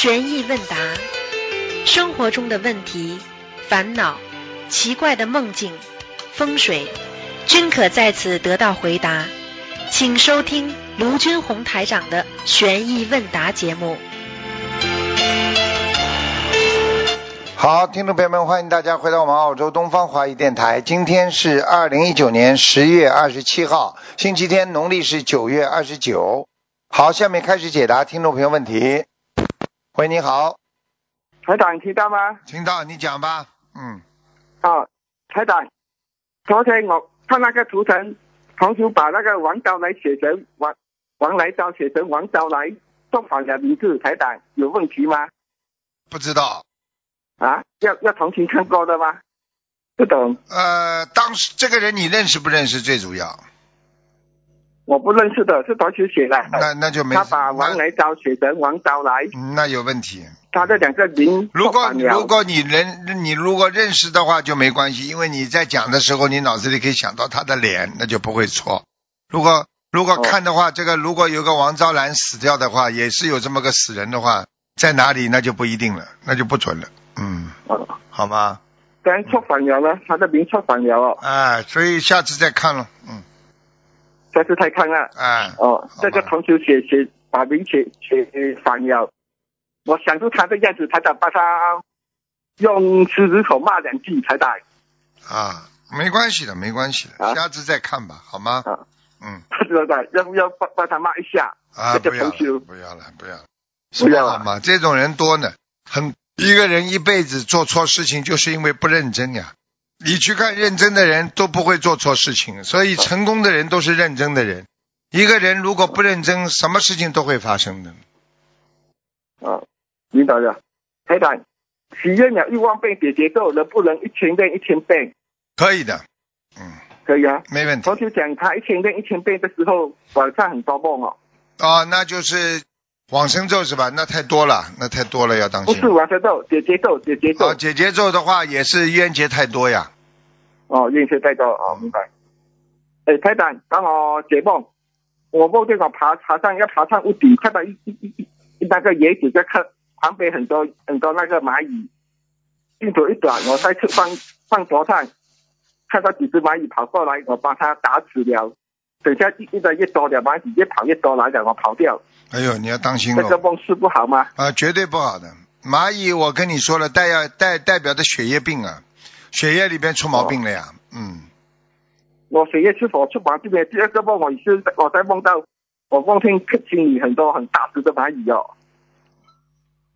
悬疑问答，生活中的问题、烦恼、奇怪的梦境、风水，均可在此得到回答。请收听卢军红台长的悬疑问答节目。好，听众朋友们，欢迎大家回到我们澳洲东方华语电台。今天是二零一九年十月二十七号，星期天，农历是九月二十九。好，下面开始解答听众朋友问题。喂，你好，台长听到吗？听到你讲吧。嗯，哦，台长，昨天我看那个图腾，同学把那个王昭来写成王王来昭写成王昭来，做反了名字，台长有问题吗？不知道。啊，要要重新看过的吗？不懂，呃，当时这个人你认识不认识？最主要，我不认识的，是同学写的。那那就没他把王来昭写成王昭来，那那有问题。他这两个名如果如果你认你如果认识的话就没关系，因为你在讲的时候，你脑子里可以想到他的脸，那就不会错。如果如果哦看的话，这个如果有个王昭兰死掉的话，也是有这么个死人的话，在哪里那就不一定了，那就不准了。嗯，哦，好吗？当然错反了呢，他的名错反了哦，哎，所以下次再看了。嗯，这是太坑了。哎，哦，这个同学写写把名写写反了，我想出他的样子，台长把他用狮子口骂两句，台长啊，没关系的，没关系的，啊下次再看吧，好吗？啊，嗯，台长要不要帮帮他骂一下？啊，这不要不要了，不要了，不要了嘛？这种人多呢，很一个人一辈子做错事情，就是因为不认真呀。你去看认真的人都不会做错事情，所以成功的人都是认真的人。一个人如果不认真，什么事情都会发生的。啊，明白了。台长，许愿了一万遍解结咒，能不能一千遍一千遍？可以的，嗯，可以啊。没问题我就讲他一千遍一千遍的时候，晚上很多梦哦，哦，那就是往生咒是吧？那太多了，那太多了，要当心不是。往生咒，解结咒，解结咒哦，。解结咒的话也是冤结太多呀。哦，冤结太多哦，明白。哎，台长，帮我解梦。我梦见我爬爬上要爬上屋顶，看到一一一一一那个野子在看旁边很多很多那个蚂蚁，一短一短，我在吃饭饭桌上看到几只蚂蚁跑过来，我把它打死了。等下一一的越多了，蚂蚁越跑越多来了，我跑掉。哎呦，你要当心这个哦。梦是不好吗？啊，绝对不好的。蚂蚁，我跟你说了，代要代代表的血液病啊，血液里边出毛病了呀。嗯，我血液是否出毛病了？第二个梦我是我在梦到我梦听客厅里很多很大只的蚂蚁哦，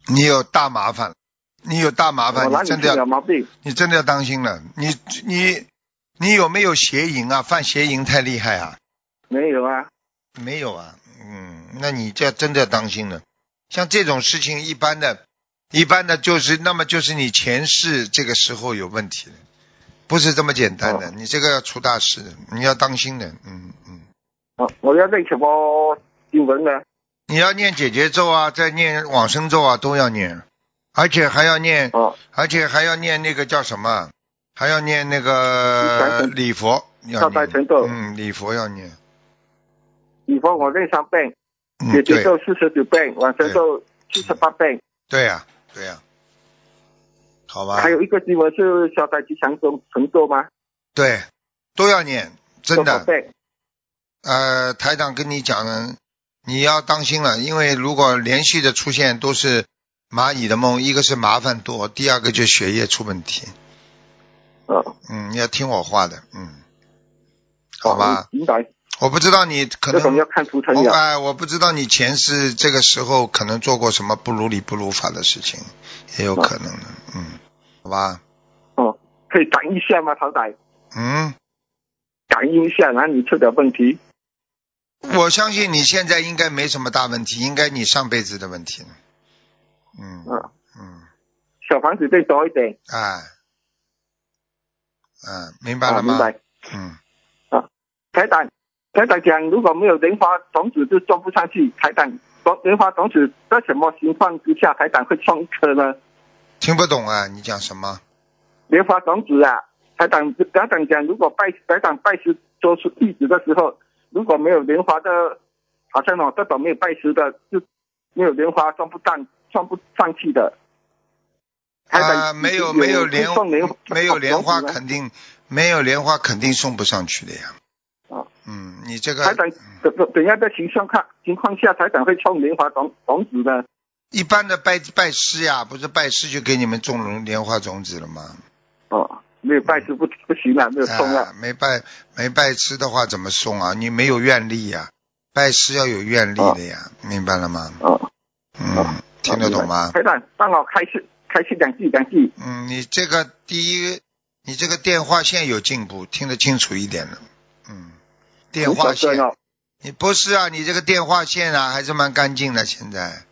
你有大麻烦，你有大麻烦，你真的要，毛病？你真的要当心了。你你你有没有邪淫啊？犯邪淫太厉害啊？没有啊。没有啊。嗯，那你这真的要当心了。像这种事情，一般的，一般的就是，那么就是你前世这个时候有问题了，不是这么简单的。哦你这个要出大事的，你要当心的。嗯嗯。哦，我要念什么经文呢？你要念解结咒啊，再念往生咒啊，都要念，而且还要念，哦，而且还要念那个叫什么？还要念那个礼佛，要念嗯，礼佛要念。以后我念三遍，嗯，解结对，咒四十九遍，往生咒七十八遍，对呀、对呀、好吧还，有一个经文是消灾吉祥咒成咒吗？对，都要念，真的。呃，台长跟你讲呢，你要当心了，因为如果连续的出现都是蚂蚁的梦，一个是麻烦多，第二个就血液出问题。哦，嗯，你要听我话的，嗯，好吧哦。明白。我不知道你可能这种要看图腾了。我哎，我不知道你前世这个时候可能做过什么不如理不如法的事情，也有可能的，嗯，好吧，哦，可以感应一下吗，陶仔？嗯，感应一下哪里出了问题？我相信你现在应该没什么大问题，应该你上辈子的问题，嗯嗯，嗯，小房子再多一点。哎，嗯，明白啊，了吗？明白。嗯，台长，台长讲，如果没有莲花种子就种不上去。台长，种莲花种子在什么情况之下，台长会种一颗呢？听不懂啊，你讲什么？莲花种子啊，台长台长讲，如果拜台长拜师做出弟子的时候，如果没有莲花的，好像哦这种没有拜师的，就没有莲花种不上送不上去的。台长啊，没有没有莲送莲没有莲花肯定没有莲花肯定送不上去的呀。哦嗯，你这个台长怎怎怎样的情况看情况下台长会送莲花种种子的？一般的拜拜师呀，不是拜师就给你们种龙莲花种子了吗？哦，没有拜师不不行了，没有送了。啊，没拜没拜师的话怎么送啊？你没有愿力呀，拜师要有愿力的呀，明白了吗？哦，嗯，听得懂吗？台长帮我开始开始两句两句。嗯，你这个第一，你这个电话线有进步，听得清楚一点了。嗯，电话线，哦，你不是啊？你这个电话线啊，还是蛮干净的，现在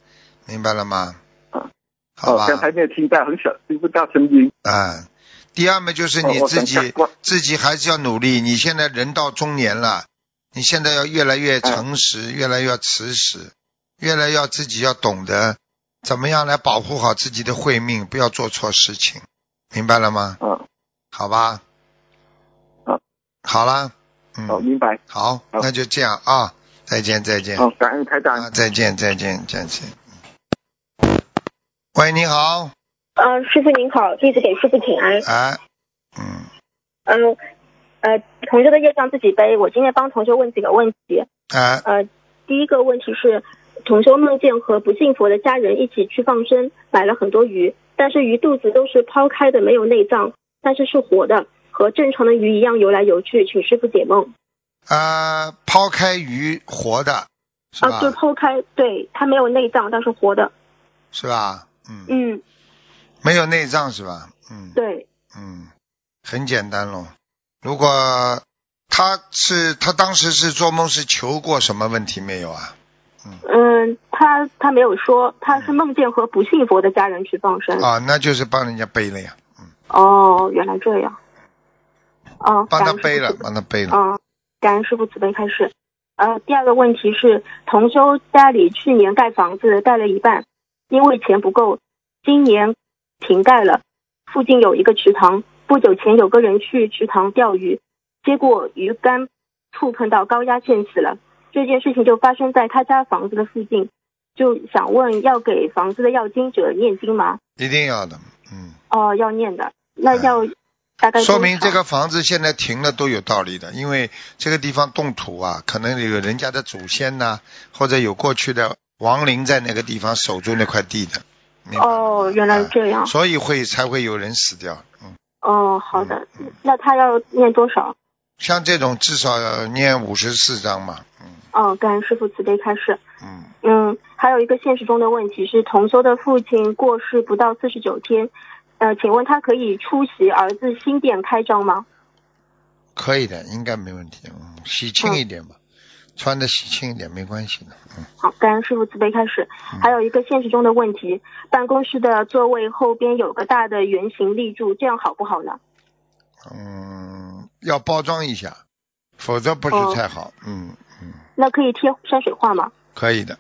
明白了吗？啊好吧哦，，刚才没有听到，很小，听不到声音。啊，第二嘛就是你自己、自己还是要努力。你现在人到中年了，你现在要越来越诚实，越来越慈实，越来要自己要懂得怎么样来保护好自己的慧命，不要做错事情，明白了吗？嗯好吧。好好了，嗯，哦，明白。好，那就这样啊，再见，再见，好，感恩台长。啊，再见，再见，再见。喂，你好，呃，师傅您好，弟子给师傅请安。哎，嗯，嗯，呃，同学的业障自己背。我今天帮同学问几个问题。哎，呃，第一个问题是，同修梦见和不信佛的家人一起去放生，买了很多鱼，但是鱼肚子都是抛开的，没有内脏，但是是活的，和正常的鱼一样游来游去，请师傅解梦。啊，抛开鱼活的，是吧？啊，就抛开，对，它没有内脏，但是活的。是吧？嗯，嗯，没有内脏是吧？嗯，对，嗯，很简单咯。如果他是他当时是做梦是求过什么问题没有啊？嗯，他他没有说，他是梦见和不信佛的家人去放生。啊，那就是帮人家背了呀，哦，原来这样。哦，帮他背了，帮他背了。嗯，感恩师傅慈悲开示。呃，第二个问题是，同修家里去年盖房子盖了一半，因为钱不够，今年停盖了。附近有一个池塘，不久前有个人去池塘钓鱼，结果鱼竿触碰到高压线死了。这件事情就发生在他家房子的附近，就想问要给房子的要经者念经吗？一定要的，嗯，哦，要念的，那要大概说明这个房子现在停了都有道理的，因为这个地方动土啊，可能有人家的祖先呐、或者有过去的亡灵在那个地方守住那块地的。哦，原来这样啊。所以会才会有人死掉。嗯，哦，好的，那他要念多少？像这种至少要念五十四章嘛。嗯哦，感恩师傅慈悲开示。嗯，嗯，还有一个现实中的问题是，同修的父亲过世不到四十九天，呃，请问他可以出席儿子新店开张吗？可以的，应该没问题。嗯，喜庆一点吧，穿的喜庆一点没关系的。嗯，好，感恩师傅慈悲开始。还有一个现实中的问题，办公室的座位后边有个大的圆形立柱，这样好不好呢？嗯，要包装一下，否则不是太好。嗯嗯，那可以贴山水画吗？可以的，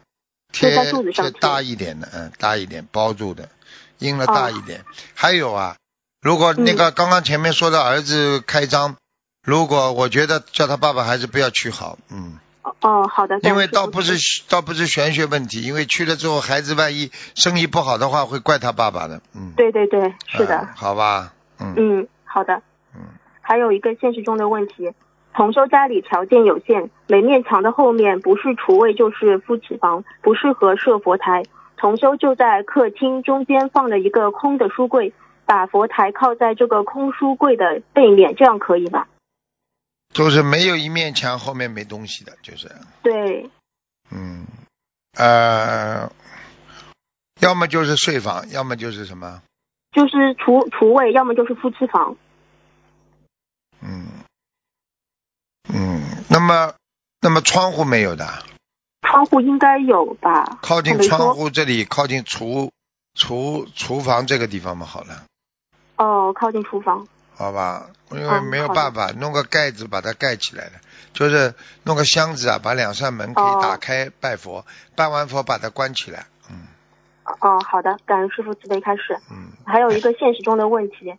贴贴在柱子上大一点的，嗯，大一点包住的，印了大一点。还有啊，如果那嗯个刚刚前面说的儿子开张，如果我觉得叫他爸爸还是不要去好，嗯。哦哦，好的。因为倒不是倒不是玄学问题，因为去了之后，孩子万一生意不好的话，会怪他爸爸的。嗯，对对对，是的。嗯好吧，嗯嗯，好的。嗯，还有一个现实中的问题，同修家里条件有限，每面墙的后面不是厨卫就是夫妻房，不适合设佛台。同修就在客厅中间放了一个空的书柜，把佛台靠在这个空书柜的背面，这样可以吧？就是没有一面墙后面没东西的，就是对，嗯呃，要么就是睡房，要么就是什么就是厨厨卫，要么就是夫妻房。嗯嗯，那么那么窗户没有的，窗户应该有吧？靠近窗。户这里，靠近厨厨厨房这个地方嘛，好了。哦，靠近厨房。好吧，因为嗯没有办法，弄个盖子把它盖起来了，就是弄个箱子啊，把两扇门可以哦打开拜佛，拜完佛把它关起来。嗯哦，好的，感恩师傅慈悲开示。嗯，还有一个现实中的问题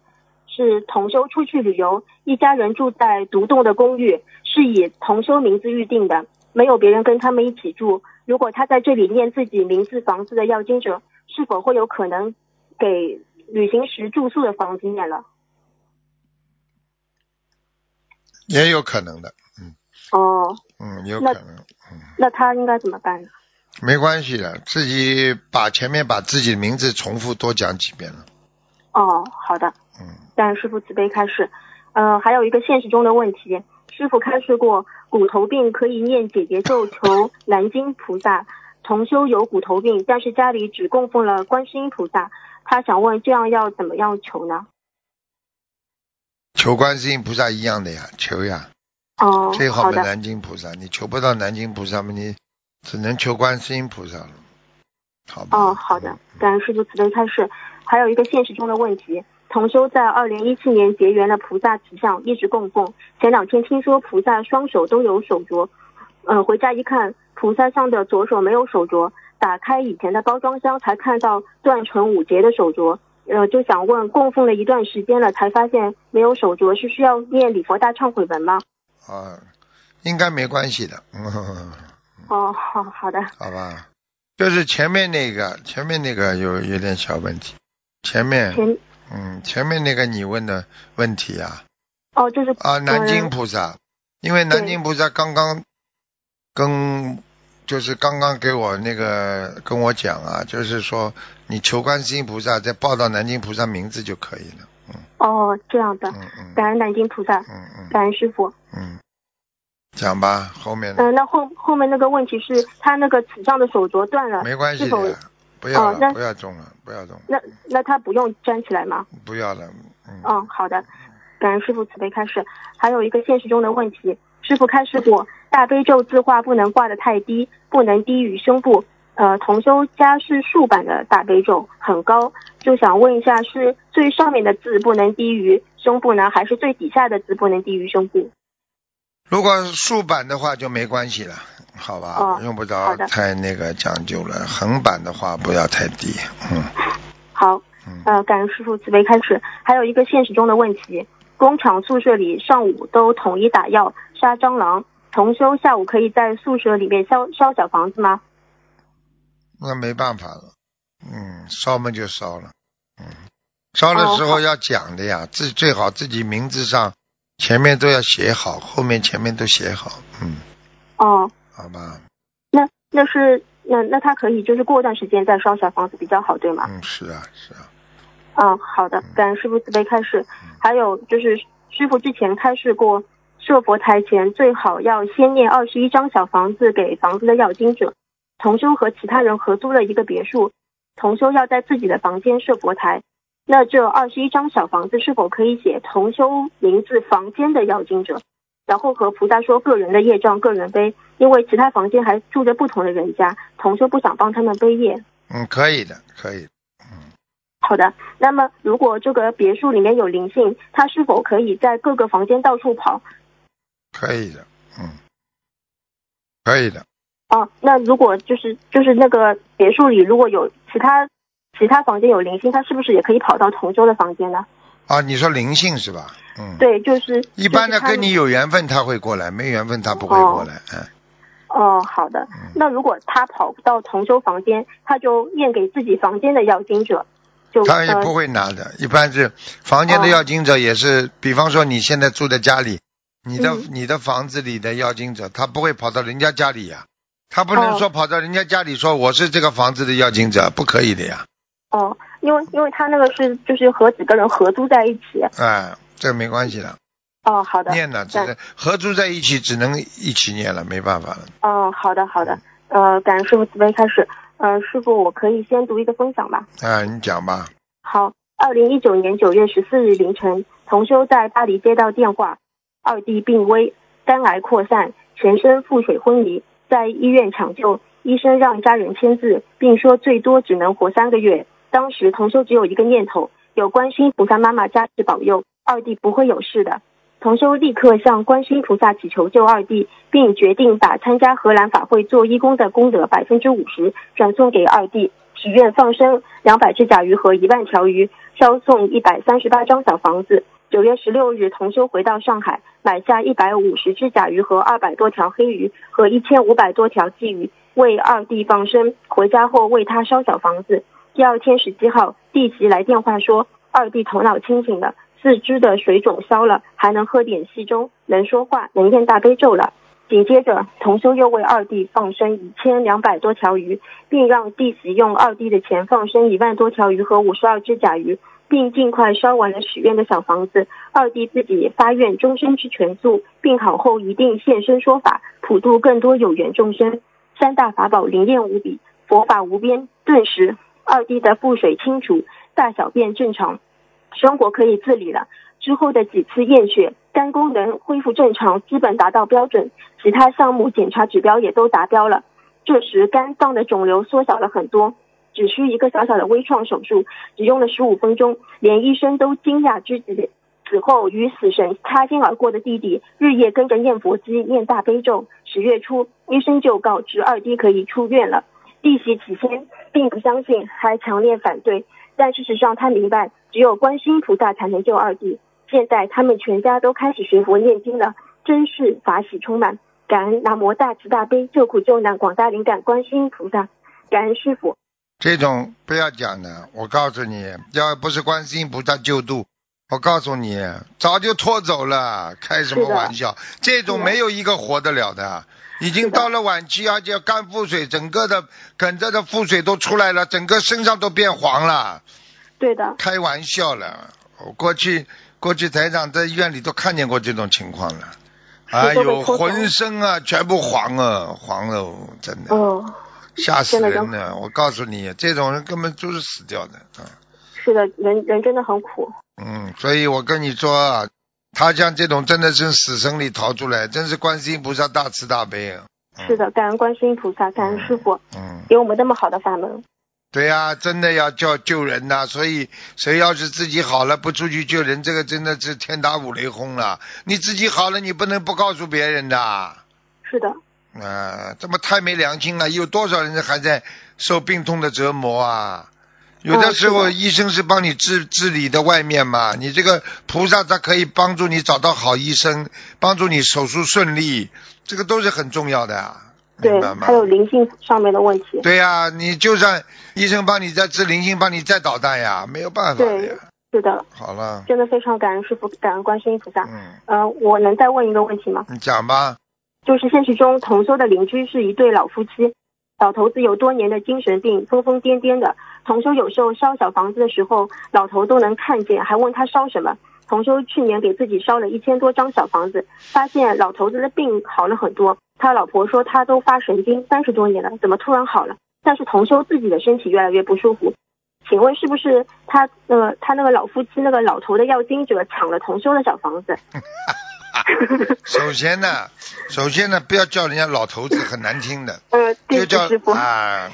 是，同修出去旅游，一家人住在独栋的公寓，是以同修名字预定的，没有别人跟他们一起住。如果他在这里念自己名字房子的要经者，是否会有可能给旅行时住宿的房子念了？也有可能的，嗯哦，嗯，有可能，嗯，那他应该怎么办呢？没关系的，自己把前面把自己的名字重复多讲几遍了，哦，好的，嗯，但师傅慈悲开示。呃，还有一个现实中的问题，师傅开示过，骨头病可以念姐姐咒求南京菩萨。同修有骨头病，但是家里只供奉了观世音菩萨，他想问这样要怎么样求呢？求观世音菩萨一样的呀，求呀，哦，最好的南京菩萨，你求不到南京菩萨嘛，你只能求观世音菩萨了，好吧？哦，好的，感恩师父慈悲开示。还有一个现实中的问题，同修在二零一七年结缘了菩萨慈像，一直供奉。前两天听说菩萨双手都有手镯，呃，回家一看，菩萨像的左手没有手镯，打开以前的包装箱才看到断成五节的手镯。呃，就想问，供奉了一段时间了，才发现没有手镯，是需要念礼佛大忏悔文吗？啊，应该没关系的，嗯，哦，好好的，好吧？就是前面那个，前面那个有有点小问题，前面，前嗯，前面那个你问的问题啊，哦，就是啊，南京呃菩萨，因为南京菩萨刚刚跟就是刚刚给我那个跟我讲啊，就是说你求观世音菩萨再报到南京菩萨名字就可以了，嗯。哦这样的，嗯嗯。感恩南京菩萨，嗯嗯。感恩师傅。嗯，讲吧，后面的。嗯、那后后面那个问题是他那个纸上的手镯断了，没关系是否的，不要了，哦不要中了，不要中了，那那他不用粘起来吗？不要了，嗯，嗯，好的，感恩师傅慈悲开示。还有一个现实中的问题，师傅开示过，大悲咒字画不能挂得太低，不能低于胸部。呃，同修家是竖版的大悲咒，很高，就想问一下，是最上面的字不能低于胸部呢，还是最底下的字不能低于胸部？如果竖版的话就没关系了，好吧，哦用不着太那个讲究了。横版的话不要太低，嗯好，嗯，呃，感恩师傅慈悲开始。还有一个现实中的问题，工厂宿舍里上午都统一打药杀蟑螂，同修下午可以在宿舍里面烧烧小房子吗？那没办法了，嗯，烧嘛就烧了，嗯，烧的时候要讲的呀，自最好自己名字上前面都要写好，后面前面都写好，嗯，哦，好吧，那那是那那他可以就是过段时间再烧小房子比较好，对吗？嗯，是啊是啊，嗯，好的，感恩师傅慈悲开示。还有就是师傅之前开示过，设佛台前最好要先念二十一张小房子给房子的要经者。同修和其他人合租了一个别墅，同修要在自己的房间设佛台。那这二十一张小房子是否可以写同修名字房间的要经者？然后和菩萨说个人的业障个人背，因为其他房间还住着不同的人家，同修不想帮他们背业。嗯，可以的，可以，好的，那么如果这个别墅里面有灵性，他是否可以在各个房间到处跑？可以的，嗯，可以的，哦，那如果就是就是那个别墅里如果有其他其他房间有灵性，他是不是也可以跑到同修的房间呢？啊，你说灵性是吧？嗯，，对，就是一般的跟你有缘分他会过来，没缘分他不会过来，嗯。哦，好的。那如果他跑不到同修房间，他就念给自己房间的要经者，就呃他也不会拿的，一般是房间的要经者也是，比方说你现在住在家里，你的、嗯你的房子里的要经者，他不会跑到人家家里呀，他不能哦说跑到人家家里说我是这个房子的要经者，不可以的呀，哦，因为因为他那个是就是和几个人合租在一起。哎，这个没关系的，哦，好的。念呢只是合租在一起，只能一起念了，没办法了。哦，好的好的。呃，感恩师傅慈悲开始。呃，师傅，我可以先读一个分享吧？啊，你讲吧，好，二零一九年九月十四日凌晨，同修在巴黎接到电话，二弟病危，肝癌扩散，全身腹水昏迷，在医院抢救，医生让家人签字，并说最多只能活三个月。当时同修只有一个念头，有观世音菩萨妈妈加持保佑，二弟不会有事的。同修立刻向观世音菩萨祈求救二弟，并决定把参加荷兰法会做义工的功德百分之五十转送给二弟，许愿放生两百只甲鱼和一万条鱼，烧送一百三十八张小房子。九月十六日，同修回到上海，买下一百五十只甲鱼和二百多条黑鱼和一千五百多条鲫鱼，为二弟放生。回家后为他烧小房子。第二天十七号，弟媳来电话说二弟头脑清醒了，四肢的水肿消了，还能喝点稀粥，能说话，能念大悲咒了。紧接着，同修又为二弟放生一千两百多条鱼，并让弟媳用二弟的钱放生一万多条鱼和五十二只甲鱼，并尽快烧完了许愿的小房子。二弟自己发愿终身吃全素，病好后一定现身说法，普度更多有缘众生。三大法宝灵验无比，佛法无边。顿时，二弟的腹水清除，大小便正常，生活可以自理了。之后的几次验血，肝功能恢复正常，基本达到标准，其他项目检查指标也都达标了。这时肝脏的肿瘤缩小了很多，只需一个小小的微创手术，只用了十五分钟，连医生都惊讶之极。此后与死神擦肩而过的弟弟，日夜跟着念佛机、念大悲咒。十月初，医生就告知二弟可以出院了。弟媳起先并不相信，还强烈反对，但事实上他明白，只有观世音菩萨才能救二弟。现在他们全家都开始学佛念经了，真是法喜充满。感恩南无大慈大悲救苦救难广大灵感观世音菩萨，感恩师傅。这种不要讲的，我告诉你，要不是观世音菩萨救度，我告诉你，早就拖走了。开什么玩笑？这种没有一个活得了的，已经到了晚期，而且肝腹水，整个的梗着的腹水都出来了，整个身上都变黄了。对的。开玩笑了，我过去。过去台长在医院里都看见过这种情况了，哎呦，浑身啊全部黄啊，黄了，真的，哦吓死人了！我告诉你，这种人根本就是死掉的啊。是的，人人真的很苦。嗯，所以我跟你说啊，他像这种真的是死神里逃出来，真是观世音菩萨大慈大悲啊。是的，感恩观世音菩萨，感恩师傅，嗯，给我们那么好的法门。对呀，真的要叫救人呐！所以谁要是自己好了不出去救人，这个真的是天打五雷轰了。你自己好了，你不能不告诉别人的。是的。啊，这么太没良心了！有多少人还在受病痛的折磨啊？有的时候医生是帮你治治理的外面嘛，你这个菩萨他可以帮助你找到好医生，帮助你手术顺利，这个都是很重要的。对，还有灵性上面的问题。对呀，你就算医生帮你再治灵性，帮你再捣蛋呀，没有办法的呀。是的。好了。真的非常感恩师傅，感恩观世音菩萨。嗯。呃，我能再问一个问题吗？你讲吧。就是现实中同修的邻居是一对老夫妻，老头子有多年的精神病，疯疯癫癫的。同修有时候烧小房子的时候，老头都能看见，还问他烧什么。同修去年给自己烧了一千多张小房子，发现老头子的病好了很多。他老婆说他都发神经三十多年了，怎么突然好了？但是同修自己的身体越来越不舒服，请问是不是他呃他那个老夫妻那个老头的要经者抢了同修的小房子？首先呢，首先呢，不要叫人家老头子，很难听的。呃，就叫啊，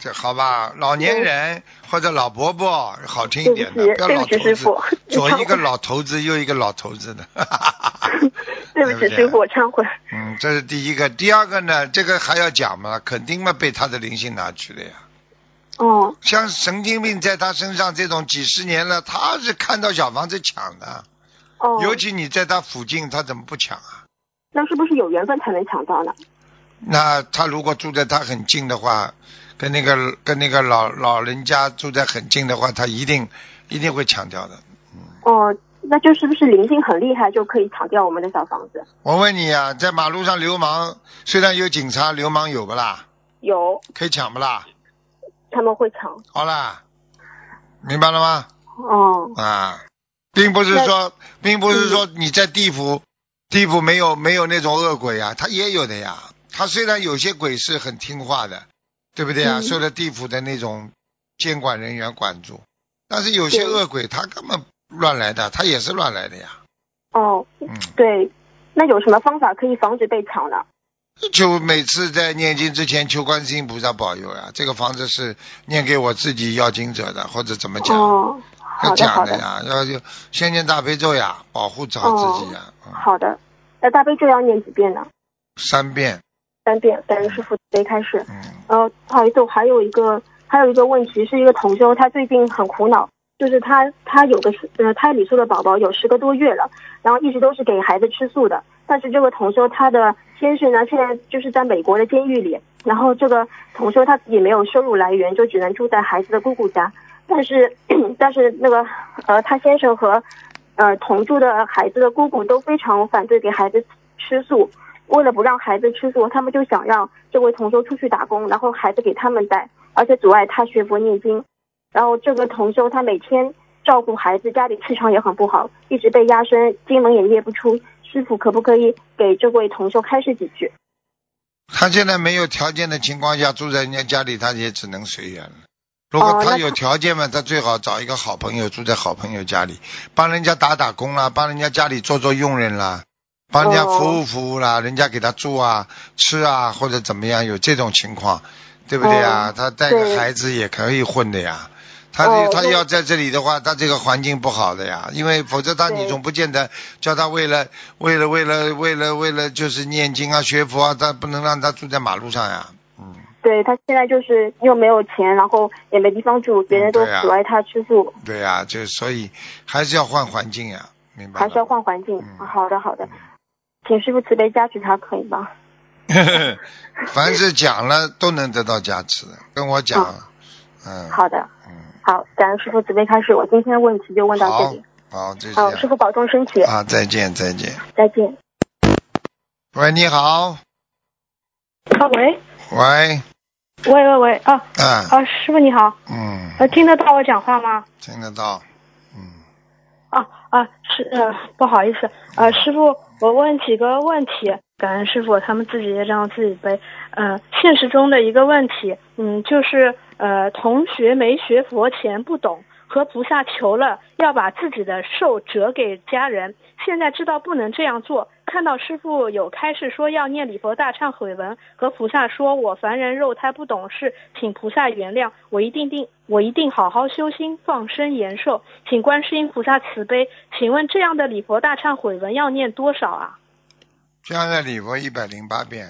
这好吧，老年人或者老伯伯好听一点的，不要老头子。左一个老头子，右一个老头子的。对不起，师傅，我忏悔。嗯，这是第一个，第二个呢，这个还要讲吗？肯定嘛，被他的灵性拿去了呀。哦。像神经病在他身上这种几十年了，他是看到小房子抢的。尤其你在他附近，他怎么不抢啊？那是不是有缘分才能抢到呢？那他如果住在他很近的话，跟那个跟那个老老人家住在很近的话，他一定一定会抢掉的。哦，那就是不是灵性很厉害就可以抢掉我们的小房子？我问你啊，在马路上流氓，虽然有警察，流氓有不啦？有。可以抢不啦？他们会抢。好啦，明白了吗？哦。啊。并不是说，并不是说你在地府，地府没有没有那种恶鬼啊，他也有的呀。他虽然有些鬼是很听话的，对不对啊？受了地府的那种监管人员管住，但是有些恶鬼他根本乱来的，他也是乱来的呀。哦，嗯，对，那有什么方法可以防止被抢呢？就每次在念经之前求观世音菩萨保佑呀。这个房子是念给我自己要经者的，或者怎么讲？哦。要讲的呀，要就先念大悲咒呀，保护好自己呀。好的，那大悲咒要念几遍呢？三遍。三遍，感恩师傅没开始。嗯。呃，不好意思，我还有一个还有一个问题，是一个同修，他最近很苦恼，就是他他有个呃胎里素的宝宝有十个多月了，然后一直都是给孩子吃素的，但是这个同修他的先生呢，现在就是在美国的监狱里，然后这个同修他自己没有收入来源，就只能住在孩子的姑姑家。但是 但是那个呃，他先生和呃同住的孩子的姑姑都非常反对给孩子吃素。为了不让孩子吃素，他们就想让这位同修出去打工，然后孩子给他们带，而且阻碍他学佛念经。然后这个同修他每天照顾孩子，家里气场也很不好，一直被压身，经文也念不出。师傅可不可以给这位同修开示几句？他现在没有条件的情况下住在人家家里，他也只能随缘了。如果他有条件嘛，他最好找一个好朋友住在好朋友家里，帮人家打打工啦，帮人家家里做做佣人啦，帮人家服务服务啦，人家给他住啊、吃啊或者怎么样，有这种情况，对不对啊？他带个孩子也可以混的呀。他他要在这里的话，他这个环境不好的呀，因为否则他你总不见得叫他为了为了为了为了为了就是念经啊学佛啊，他不能让他住在马路上呀，嗯。对他现在就是又没有钱，然后也没地方住，别人都阻碍他吃素。对呀，就所以还是要换环境呀，明白还是要换环境。好的好的，请师傅慈悲加持他，可以吗？凡是讲了都能得到加持，跟我讲。嗯。好的。嗯。好，感恩师傅慈悲开始，我今天的问题就问到这里。好，再见。好，师傅保重身体。啊，再见再见。再见。喂，你好。啊，喂。喂。喂喂喂啊！啊，师傅你好。嗯。呃，听得到我讲话吗？听得到。嗯。啊啊，是呃，不好意思，呃，师傅，我问几个问题，感恩师傅，他们自己也让自己背。呃，现实中的一个问题，嗯，就是呃，同学没学佛前不懂。和菩萨求了要把自己的寿折给家人，现在知道不能这样做。看到师傅有开示说要念礼佛大忏悔文，和菩萨说我凡人肉胎不懂事，请菩萨原谅，我一定定我一定好好修心，放生延寿，请观世音菩萨慈悲。请问这样的礼佛大忏悔文要念多少啊？这样的礼佛一百零八遍。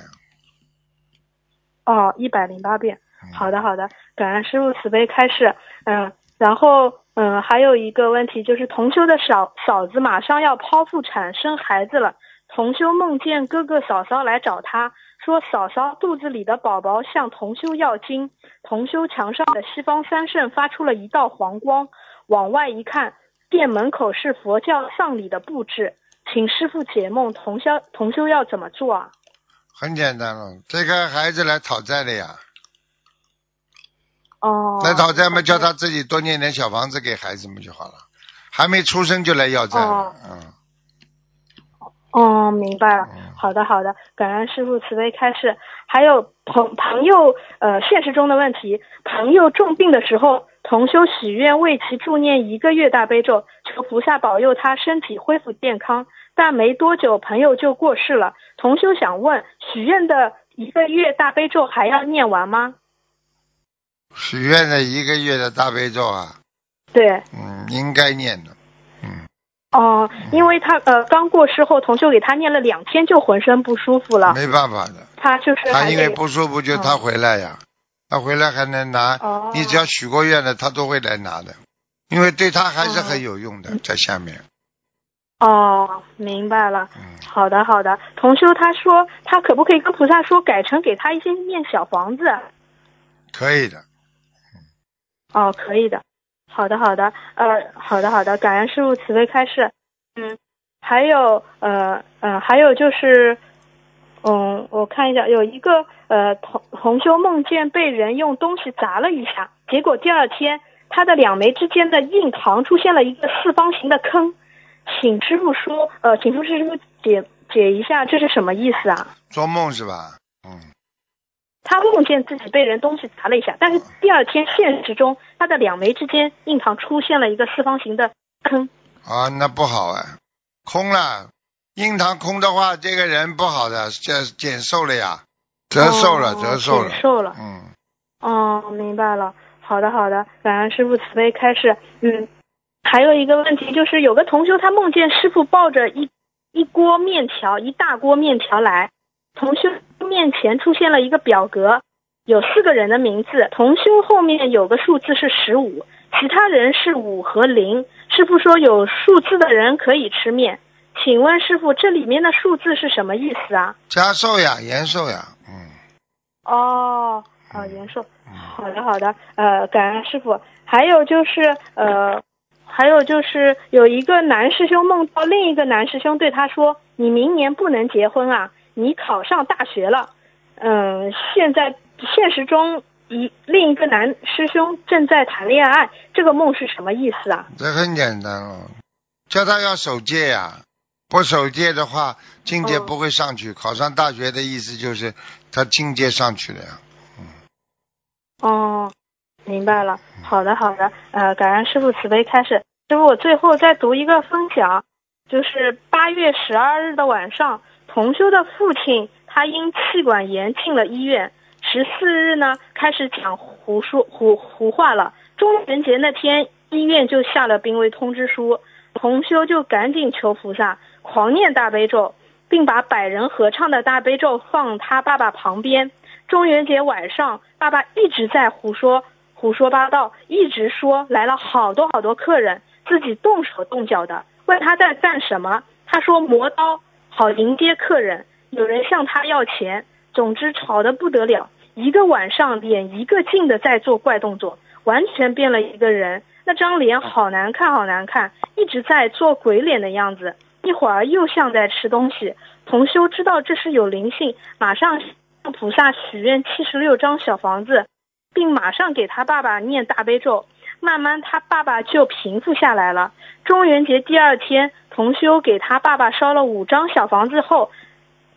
哦，一百零八遍。好的，好的，感恩师傅慈悲开示。嗯。然后，嗯，还有一个问题就是，同修的嫂嫂子马上要剖腹产生孩子了。同修梦见哥哥嫂嫂来找他，说嫂嫂肚子里的宝宝向同修要经。同修墙上的西方三圣发出了一道黄光，往外一看，店门口是佛教丧礼的布置。请师傅解梦，同修同修要怎么做啊？很简单了，这个孩子来讨债的呀。哦，来讨债嘛，叫他自己多念点小房子给孩子们就好了。还没出生就来要债，嗯。哦，明白了。好的，好的，感恩师傅慈悲开示。还有朋朋友，呃，现实中的问题，朋友重病的时候，同修许愿为其助念一个月大悲咒，求菩萨保佑他身体恢复健康。但没多久，朋友就过世了。同修想问，许愿的一个月大悲咒还要念完吗？许愿了一个月的大悲咒啊，对，嗯，应该念的，嗯。哦，因为他呃刚过世后，同修给他念了两天，就浑身不舒服了。没办法的。他就是他因为不舒服，就他回来呀，他回来还能拿。哦。你只要许过愿的，他都会来拿的，因为对他还是很有用的，在下面。哦，明白了。嗯。好的，好的。同修他说，他可不可以跟菩萨说，改成给他一些念小房子？可以的。哦，可以的，好的，好的，呃，好的，好的，感恩师傅慈悲开示，嗯，还有，呃，呃，还有就是，嗯，我看一下，有一个，呃，同同修梦见被人用东西砸了一下，结果第二天他的两眉之间的印堂出现了一个四方形的坑，请师傅说，呃，请师傅解解一下这是什么意思啊？做梦是吧？嗯。他梦见自己被人东西砸了一下，但是第二天现实中，他的两眉之间印堂出现了一个四方形的坑。啊，那不好啊，空了，印堂空的话，这个人不好的，减减寿了呀，折寿了，折寿了，减寿了。嗯。哦，明白了。好的，好的，感恩师傅慈悲开示。嗯，还有一个问题就是，有个同修他梦见师傅抱着一一锅面条，一大锅面条来。同修面前出现了一个表格，有四个人的名字。同修后面有个数字是十五，其他人是五和零。师傅说有数字的人可以吃面，请问师傅这里面的数字是什么意思啊？加寿呀，延寿呀，嗯。哦，啊，延寿，好的好的，呃，感恩师傅。还有就是呃，还有就是有一个男师兄梦到另一个男师兄对他说：“你明年不能结婚啊，你考上大学了。”嗯，现在现实中一另一个男师兄正在谈恋爱，这个梦是什么意思啊？这很简单哦，叫他要守戒呀、不守戒的话，境界哦不会上去。考上大学的意思就是他境界上去了呀。嗯哦，明白了。好的，好的。呃，感恩师傅慈悲开示。师傅，我最后再读一个分享，就是八月十二日的晚上，同修的父亲他因气管炎进了医院。十四日呢，开始讲胡说胡胡话了。中元节那天，医院就下了病危通知书，同修就赶紧求菩萨，狂念大悲咒，并把百人合唱的大悲咒放他爸爸旁边。中元节晚上，爸爸一直在胡说胡说八道，一直说来了好多好多客人，自己动手动脚的。问他在干什么，他说磨刀，好迎接客人。有人向他要钱，总之吵得不得了。一个晚上，脸一个劲的在做怪动作，完全变了一个人。那张脸好难看，好难看，一直在做鬼脸的样子。一会儿又像在吃东西。同修知道这是有灵性，马上向菩萨许愿七十六张小房子，并马上给他爸爸念大悲咒。慢慢他爸爸就平复下来了。中元节第二天，同修给他爸爸烧了五张小房子后，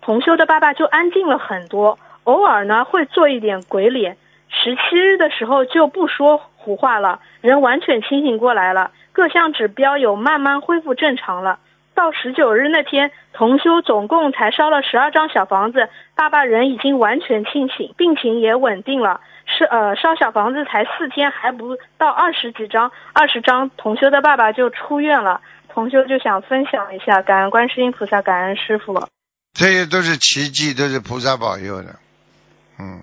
同修的爸爸就安静了很多，偶尔呢会做一点鬼脸。十七日的时候就不说胡话了，人完全清醒过来了，各项指标有慢慢恢复正常了。到十九日那天，同修总共才烧了十二张小房子，爸爸人已经完全清醒，病情也稳定了。是呃，烧小房子才四天，还不到二十几张，二十张，同修的爸爸就出院了。同修就想分享一下，感恩观世音菩萨，感恩师傅。这些都是奇迹，都是菩萨保佑的。嗯，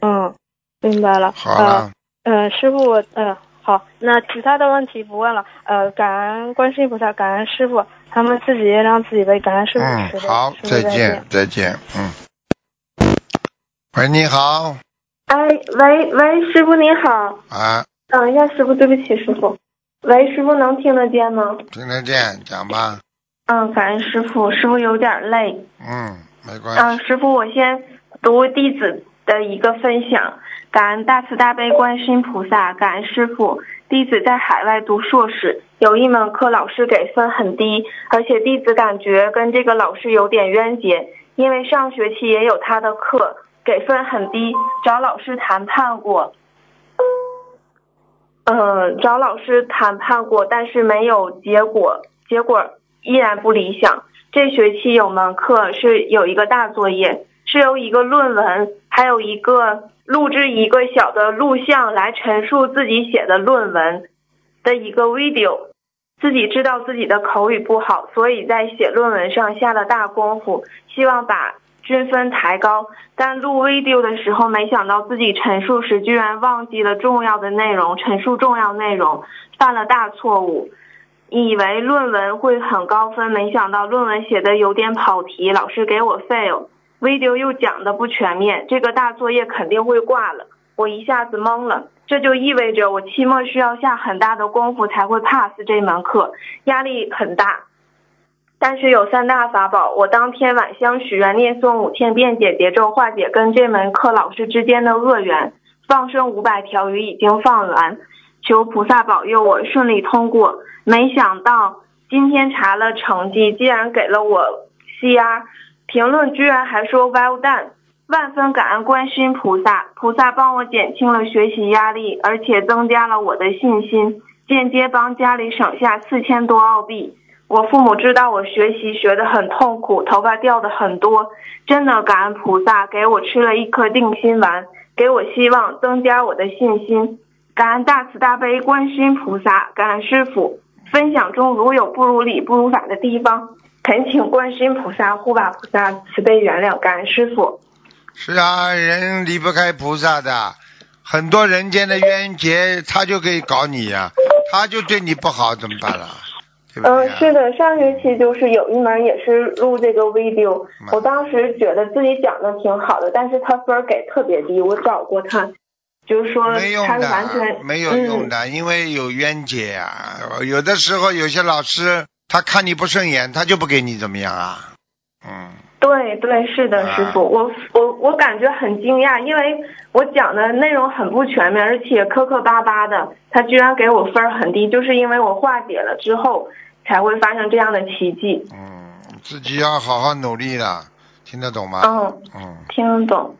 嗯，明白了。好了，呃，呃，师傅，我呃好，那其他的问题不问了。呃，感恩观世音菩萨，感恩师傅，他们自己也让自己背，感恩师傅嗯慈，悲。好，再见，再见，嗯。喂，你好，哎，喂喂，师傅您好。啊，等一下，师傅，对不起，师傅。喂，师傅能听得见吗？听得见，讲吧。嗯，感恩师傅，师傅有点累。嗯，没关嗯，系。师傅，我先读弟子的一个分享，感恩大慈大悲观世音菩萨，感恩师傅。弟子在海外读硕士，有一门课老师给分很低，而且弟子感觉跟这个老师有点冤结，因为上学期也有他的课给分很低，找老师谈判过。嗯，找老师谈判过，但是没有结果，结果依然不理想。这学期有门课是有一个大作业，是由一个论文，还有一个录制一个小的录像来陈述自己写的论文的一个 video。自己知道自己的口语不好，所以在写论文上下了大功夫，希望把均分抬高。但录 video 的时候，没想到自己陈述时居然忘记了重要的内容，陈述重要内容，犯了大错误。以为论文会很高分，没想到论文写的有点跑题，老师给我 fail。Video 又讲的不全面，这个大作业肯定会挂了。我一下子懵了，这就意味着我期末需要下很大的功夫才会 pass 这门课，压力很大。但是有三大法宝，我当天晚香许愿念诵五千遍解结咒，化解跟这门课老师之间的恶缘。放生五百条鱼已经放完，求菩萨保佑我顺利通过。没想到今天查了成绩，竟然给了我 CR，评论居然还说 well done。万分感恩观世音菩萨，菩萨帮我减轻了学习压力，而且增加了我的信心，间接帮家里省下四千多澳币。我父母知道我学习学得很痛苦，头发掉的很多，真的感恩菩萨给我吃了一颗定心丸，给我希望，增加我的信心。感恩大慈大悲观世音菩萨，感恩师傅。分享中如有不如理、不如法的地方，恳请观世音菩萨、护法菩萨慈悲原谅，感恩师傅。是啊，人离不开菩萨的，很多人间的冤结，他就可以搞你呀、他就对你不好，怎么办了？嗯？是的，上学期就是有一门也是录这个 video，嗯我当时觉得自己讲的挺好的，但是他分儿给特别低，我找过他，就是说他完全的，没有用嗯的，因为有冤结啊。有的时候有些老师他看你不顺眼，他就不给你怎么样啊。嗯，对对，是的，啊师傅，我我我感觉很惊讶，因为我讲的内容很不全面，而且磕磕巴巴的，他居然给我分儿很低，就是因为我化解了之后才会发生这样的奇迹。嗯，自己要好好努力的，听得懂吗？嗯，嗯听得懂，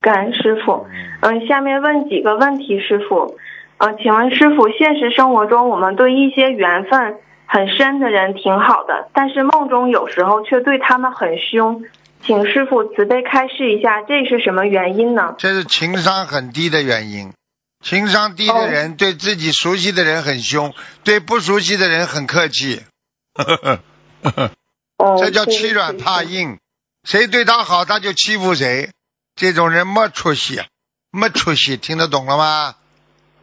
感恩师傅。嗯，嗯，下面问几个问题，师傅。嗯，请问师傅，现实生活中我们对一些缘分很深的人挺好的，但是梦中有时候却对他们很凶，请师傅慈悲开示一下，这是什么原因呢？这是情商很低的原因。情商低的人对自己熟悉的人很凶，对不熟悉的人很客气。哦，这叫欺软怕。硬，谁对他好他就欺负谁，这种人没出息，没出息，听得懂了吗？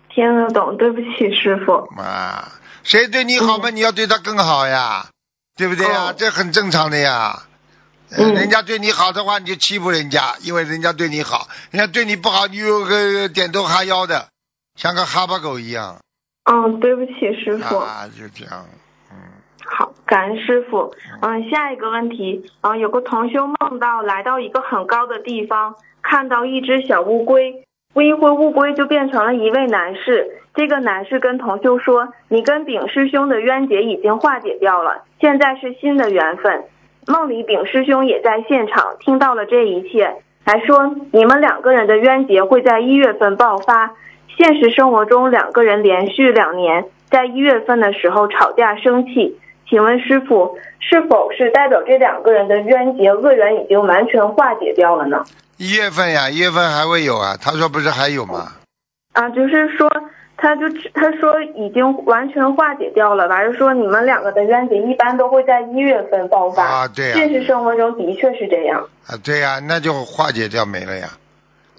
听得懂，对不起，师傅。啊，谁对你好嘛，你要对他更好呀，对不对呀？哦这很正常的呀。呃嗯人家对你好的话，你就欺负人家，因为人家对你好；人家对你不好，你有个点头哈腰的，像个哈巴狗一样嗯，对不起，师傅。啊，就这样。嗯，好，感恩师傅。嗯，下一个问题，嗯，有个同修梦到来到一个很高的地方，看到一只小乌龟，不一会乌龟就变成了一位男士。这个男士跟同修说：“你跟丙师兄的冤结已经化解掉了，现在是新的缘分。”梦里丙师兄也在现场，听到了这一切，还说你们两个人的冤结会在一月份爆发。现实生活中，两个人连续两年在一月份的时候吵架生气。请问师傅，是否是代表这两个人的冤结恶缘已经完全化解掉了呢？一月份呀，一月份还会有啊。他说不是还有吗？啊，就是说，他就他说已经完全化解掉了，完了说你们两个的冤结一般都会在一月份爆发。啊，对呀、现实生活中的确是这样。啊，对呀、那就化解掉没了呀。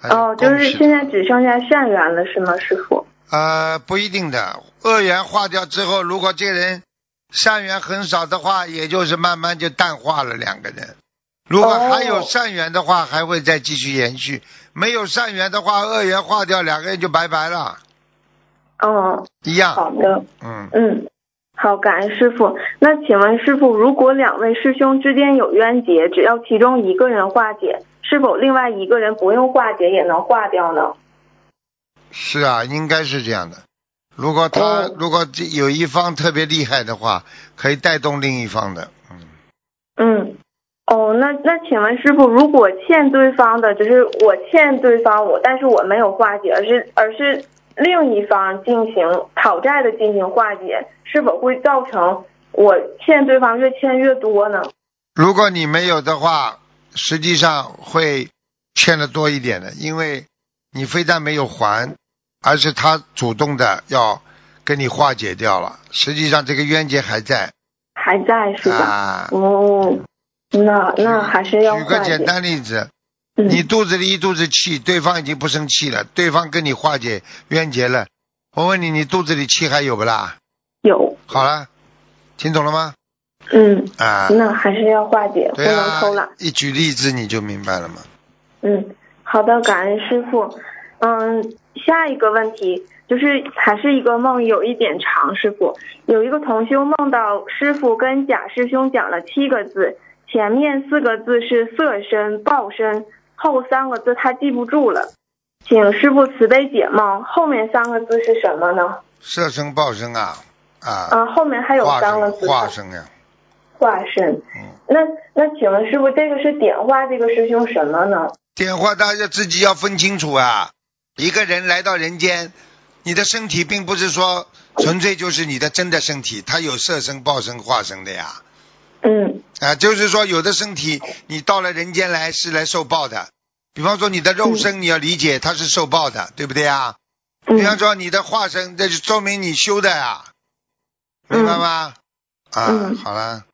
哎哦，就是现在只剩下善缘了，是吗，师傅？呃，不一定的，恶缘化掉之后，如果这个人善缘很少的话，也就是慢慢就淡化了两个人。如果还有哦善缘的话，还会再继续延续；没有善缘的话，恶缘化掉，两个人就拜拜了，哦，一样。好的。嗯，嗯，好，感恩师傅。那请问师傅，如果两位师兄之间有冤结，只要其中一个人化解，是否另外一个人不用化解也能化掉呢？是啊，应该是这样的。如果他、哦如果这有一方特别厉害的话，可以带动另一方的。嗯，嗯，哦，那那请问师傅，如果欠对方的，就是我欠对方我，但是我没有化解，而是而是另一方进行讨债的进行化解，是否会造成我欠对方越欠越多呢？如果你没有的话，实际上会欠的多一点的，因为你非但没有还，而是他主动的要跟你化解掉了。实际上这个冤结还在还在是吧？啊。哦，那那还是要举个。简单例子，嗯你肚子里一肚子气，对方已经不生气了，对方跟你化解冤结了。我问你，你肚子里气还有不啦？有，好了，听懂了吗？嗯，啊，那还是要化解，不能偷懒啊。，一举例子你就明白了吗。嗯，好的，感恩师傅。嗯，下一个问题就是还是一个梦，有一点长。师傅有一个同修梦到师傅跟贾师兄讲了七个字，前面四个字是色身、报身，后三个字他记不住了，请师傅慈悲解梦。后面三个字是什么呢？色身报身啊啊，啊，后面还有三个字。化身呀，化身。嗯，那那请问师傅，这个是点化这个师兄什么呢？点化大家自己要分清楚啊。一个人来到人间，你的身体并不是说纯粹就是你的真的身体，它有色身、报身、化身的呀。嗯啊，就是说有的身体你到了人间来是来受报的，比方说你的肉身你要理解它是受报的，对不对啊？比方嗯说你的化身，这就说明你修的呀，明白吗？啊，嗯好了，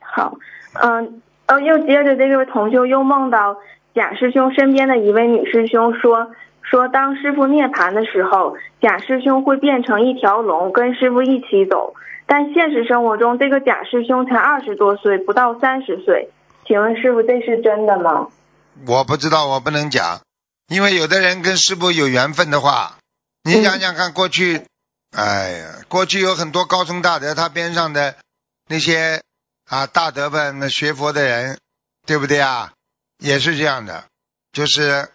好，嗯哦，又接着这位同修又梦到贾师兄身边的一位女师兄说，说当师傅涅槃的时候，贾师兄会变成一条龙，跟师傅一起走。但现实生活中，这个贾师兄才二十多岁，不到三十岁。请问师傅，这是真的吗？我不知道，我不能讲，因为有的人跟师傅有缘分的话，你想想看，过去，哎呀，过去有很多高僧大德，他边上的那些啊大德们、那学佛的人，对不对啊？也是这样的，就是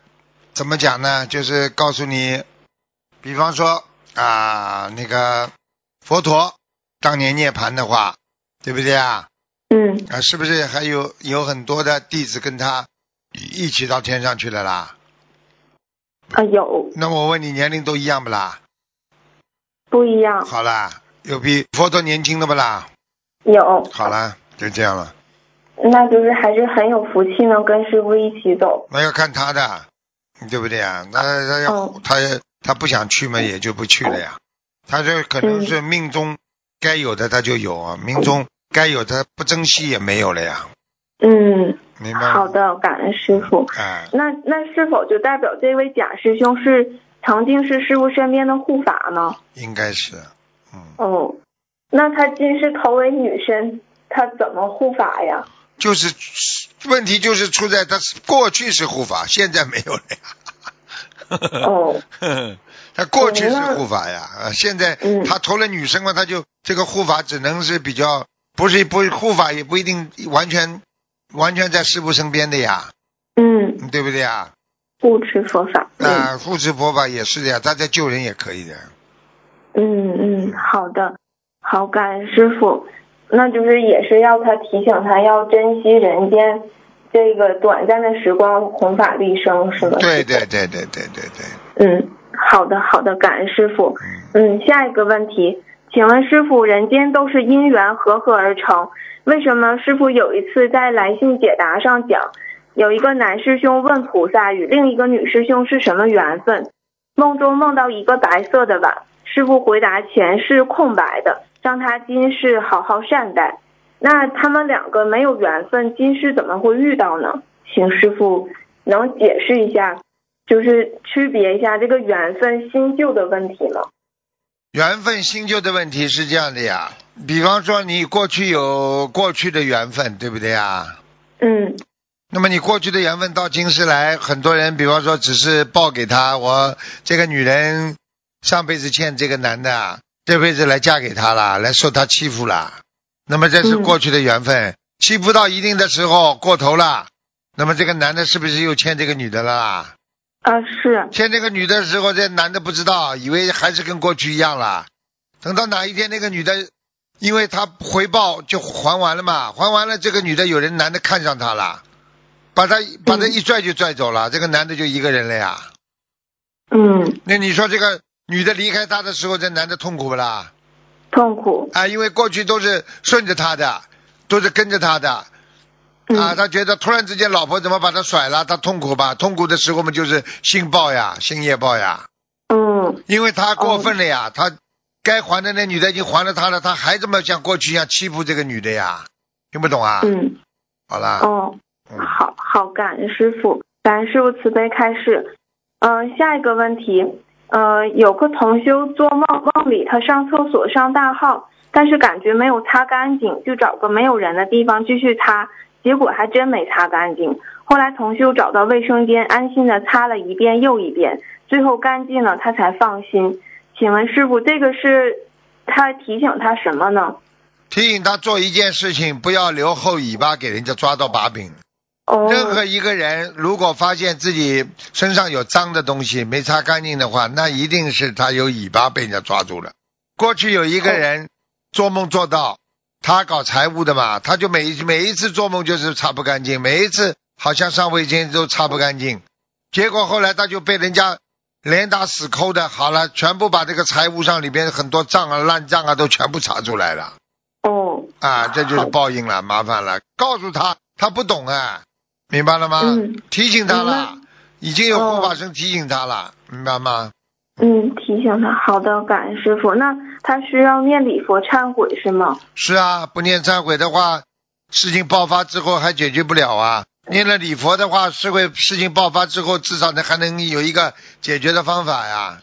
怎么讲呢？就是告诉你，比方说啊，那个佛陀当年涅槃的话，对不对啊？嗯，啊，是不是还有有很多的弟子跟他一起到天上去了啦？啊，有那我问你，年龄都一样不啦？不一样，好啦，有比佛陀年轻的不啦？有，好啦，就这样了。那就是还是很有福气，能跟师傅一起走。那要看他的，对不对啊？那他要、嗯他他不想去嘛，也就不去了呀。他这可能是命中该有的他就有啊，命中该有的不珍惜也没有了呀，嗯，明白？好。的，感恩师傅。哎，那那是否就代表这位贾师兄是曾经是师傅身边的护法呢？应该是，嗯，哦，那他今世投为女身，他怎么护法呀？就是问题就是出在他过去是护法，现在没有了呀。哦，他过去是护法呀，啊，现在嗯他投了女生嘛，他就这个护法只能是比较不是不护法也不一定完全完全在师傅身边的呀，嗯，对不对呀？护持佛法。嗯啊，护持佛法也是的呀，他在救人也可以的。嗯嗯，好的，好，感恩师傅。那就是也是要他提醒他要珍惜人间这个短暂的时光，弘法利生，是吗？对对对对对对对，嗯，好的好的，感恩师傅。嗯，嗯，下一个问题，请问师傅，人间都是因缘和合而成，为什么师傅有一次在来信解答上讲，有一个男师兄问菩萨与另一个女师兄是什么缘分？梦中梦到一个白色的碗，师傅回答前世空白的，让他今世好好善待。那他们两个没有缘分，今世怎么会遇到呢？请师傅能解释一下，就是区别一下这个缘分新旧的问题了？缘分新旧的问题是这样的呀，比方说你过去有过去的缘分，对不对呀？嗯那么你过去的缘分到今世来，很多人比方说只是报给他，我这个女人上辈子欠这个男的，这辈子来嫁给他了，来受他欺负了，那么这是嗯过去的缘分，欺负到一定的时候过头了，那么这个男的是不是又欠这个女的了啦？啊是欠这个女的时候，这男的不知道，以为还是跟过去一样了。等到哪一天那个女的，因为他回报就还完了嘛，还完了，这个女的有人男的看上她了，把她把她一拽就拽走了，这个男的就一个人了呀。嗯那你说这个女的离开他的时候，这男的痛苦不啦？痛苦啊，因为过去都是顺着他的，都是跟着他的。嗯。啊，他觉得突然之间老婆怎么把他甩了，他痛苦吧？痛苦的时候嘛，就是性报呀，性业报呀。嗯。因为他过分了呀，他该还的那女的已经还了他了，他还这么像过去一样欺负这个女的呀，听不懂啊？嗯。好啦，哦嗯。好好感恩师傅，感恩师傅慈悲开示。嗯、下一个问题，呃，有个同修做梦梦里他上厕所上大号，但是感觉没有擦干净，就找个没有人的地方继续擦，结果还真没擦干净。后来同修找到卫生间，安心的擦了一遍又一遍，最后干净了，他才放心。请问师傅，这个是他提醒他什么呢？提醒他做一件事情，不要留后尾巴给人家抓到把柄。哦，任何一个人如果发现自己身上有脏的东西没擦干净的话，那一定是他有尾巴被人家抓住了。过去有一个人做梦做到他搞财务的嘛，他就每一每一次做梦就是擦不干净，每一次好像上卫间都擦不干净，结果后来他就被人家连打死抠的，好了，全部把这个财务上里边很多账啊、烂账啊都全部查出来了。哦，啊，这就是报应了，麻烦了，告诉他他不懂啊，明白了吗？嗯。提醒他了明，已经有哦。护法神提醒他了，明白吗？嗯，提醒他。好的，感恩师傅。那他需要念礼佛忏悔是吗？是啊，不念忏悔的话，事情爆发之后还解决不了啊。念了礼佛的话，是会事情爆发之后，至少呢还能有一个解决的方法呀。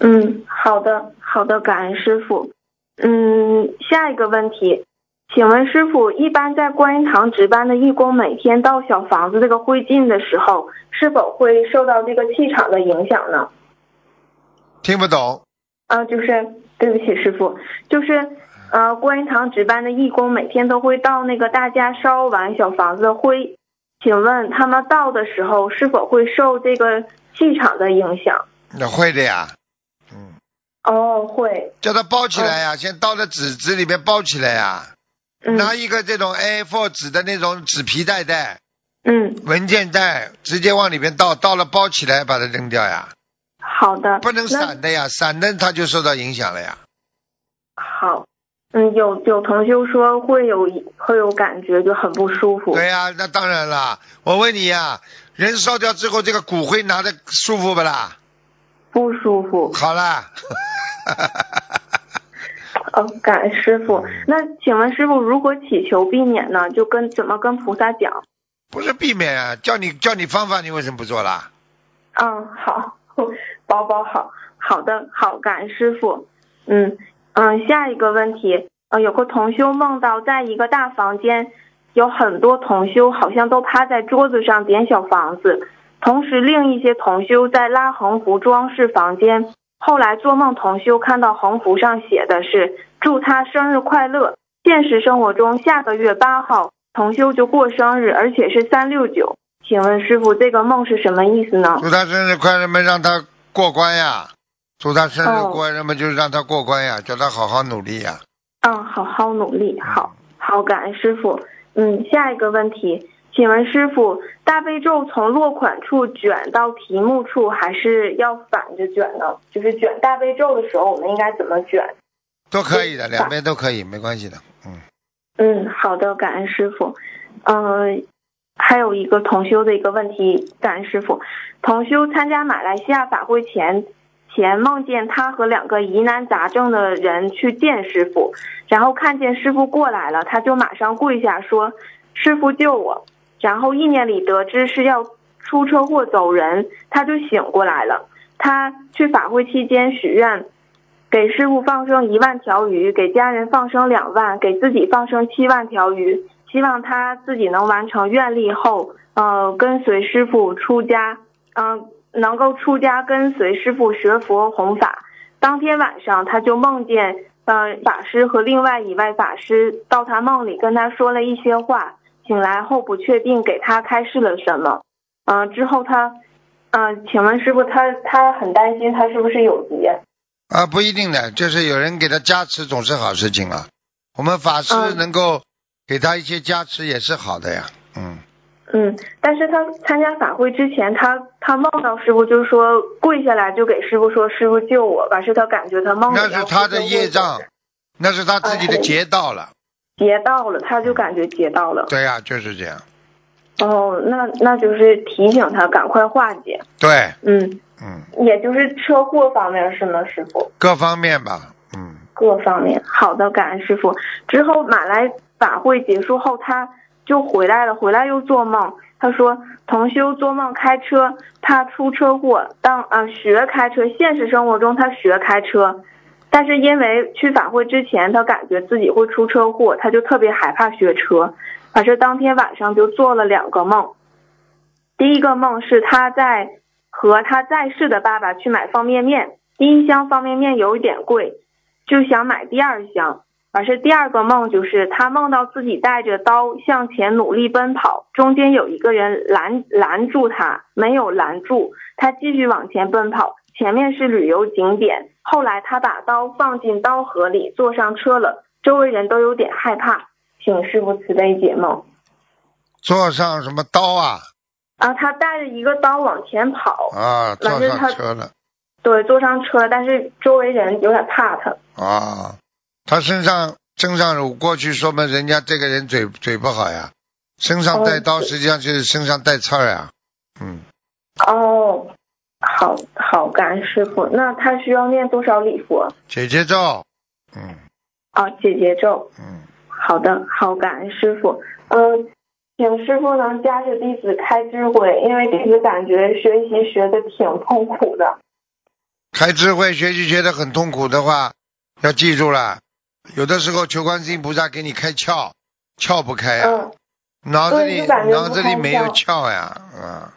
嗯，好的，好的，感恩师傅。嗯，下一个问题，请问师傅，一般在观音堂值班的义工，每天到小房子这个会进的时候，是否会受到这个气场的影响呢？听不懂，啊，就是对不起，师傅，就是呃，观音堂值班的义工每天都会到那个大家烧完小房子的灰，请问他们到的时候是否会受这个气场的影响？那会的呀。嗯，哦，会，叫他包起来呀，先倒在纸纸里面包起来呀，嗯。拿一个这种 A4 纸的那种纸皮袋袋、嗯，文件袋，直接往里面倒，倒了包起来，把它扔掉呀，好的，不能那散的呀，散的它就受到影响了呀。好，嗯，有有同修说会有会有感觉，就很不舒服。对呀、那当然了。我问你呀，人烧掉之后，这个骨灰拿着舒服不啦？不舒服。好啦，哦，感恩师傅。那请问师傅如何祈求避免呢？就跟怎么跟菩萨讲？不是避免啊，叫你叫你方法，你为什么不做啦？嗯，好，包包好，好的，好，感恩师傅。嗯嗯，下一个问题，呃，有个同修梦到在一个大房间，有很多同修好像都趴在桌子上点小房子，同时另一些同修在拉横幅装饰房间。后来做梦同修看到横幅上写的是祝他生日快乐。现实生活中下个月八号同修就过生日，而且是三六九。请问师傅，这个梦是什么意思呢？祝他生日快乐没，让他过关呀。祝他生日哦快乐嘛，就是让他过关呀，叫他好好努力呀。嗯，好好努力，好好感恩师傅。嗯，下一个问题，请问师傅，大悲咒从落款处卷到题目处，还是要反着卷呢？就是卷大悲咒的时候，我们应该怎么卷？都可以的，两边都可以，没关系的。嗯，嗯，好的，感恩师傅。嗯、还有一个同修的一个问题，感恩师傅。同修参加马来西亚法会前前梦见他和两个疑难杂症的人去见师傅，然后看见师傅过来了，他就马上跪下说：“师傅救我！”然后意念里得知是要出车祸走人，他就醒过来了。他去法会期间许愿，给师傅放生一万条鱼，给家人放生两万，给自己放生七万条鱼，希望他自己能完成愿力后，呃，跟随师傅出家，嗯、能够出家跟随师傅学佛弘法。当天晚上，他就梦见，呃，法师和另外一位法师到他梦里跟他说了一些话，醒来后不确定给他开示了什么。嗯、之后他，嗯、请问师傅，他他很担心他是不是有劫？啊，不一定的，就是有人给他加持，总是好事情啊。我们法师嗯能够给他一些加持，也是好的呀。嗯，嗯，但是他参加法会之前，他他梦到师傅，就是说跪下来就给师傅说：“师傅救我吧！”是他感觉他梦里那是他的业障，那是他自己的啊劫到了。劫到了，他就感觉劫到了。对呀、就是这样。哦，那那就是提醒他赶快化解。对，嗯，嗯，也就是车祸方面是吗，师傅？各方面吧，嗯，各方面。好的，感恩师傅。之后马来法会结束后，他就回来了，回来又做梦。他说同修做梦开车，他出车祸，当啊、学开车，现实生活中他学开车，但是因为去法会之前，他感觉自己会出车祸，他就特别害怕学车。反正当天晚上就做了两个梦，第一个梦是他在和他在世的爸爸去买方便面，第一箱方便面有一点贵，就想买第二箱。而是第二个梦，就是他梦到自己带着刀向前努力奔跑，中间有一个人拦拦住他，没有拦住，他继续往前奔跑，前面是旅游景点。后来他把刀放进刀盒里，坐上车了，周围人都有点害怕，请师傅慈悲解梦。坐上什么刀啊？啊，他带着一个刀往前跑，啊，坐上车了对，坐上车，但是周围人有点怕他。啊！他身上身上有过去说明人家这个人嘴嘴不好呀，身上带刀哦实际上就是身上带刺儿呀。嗯，哦，好好，感恩师傅。那他需要念多少礼佛？姐姐咒，嗯啊，姐姐咒。嗯，好的，好，感恩师傅。嗯、请师傅能加持弟子开智慧，因为弟子感觉学习学的挺痛苦的。开智慧学习学的很痛苦的话，要记住了，有的时候求观世音菩萨给你开窍，窍不开呀、嗯，脑子里脑子里没有窍窍呀，嗯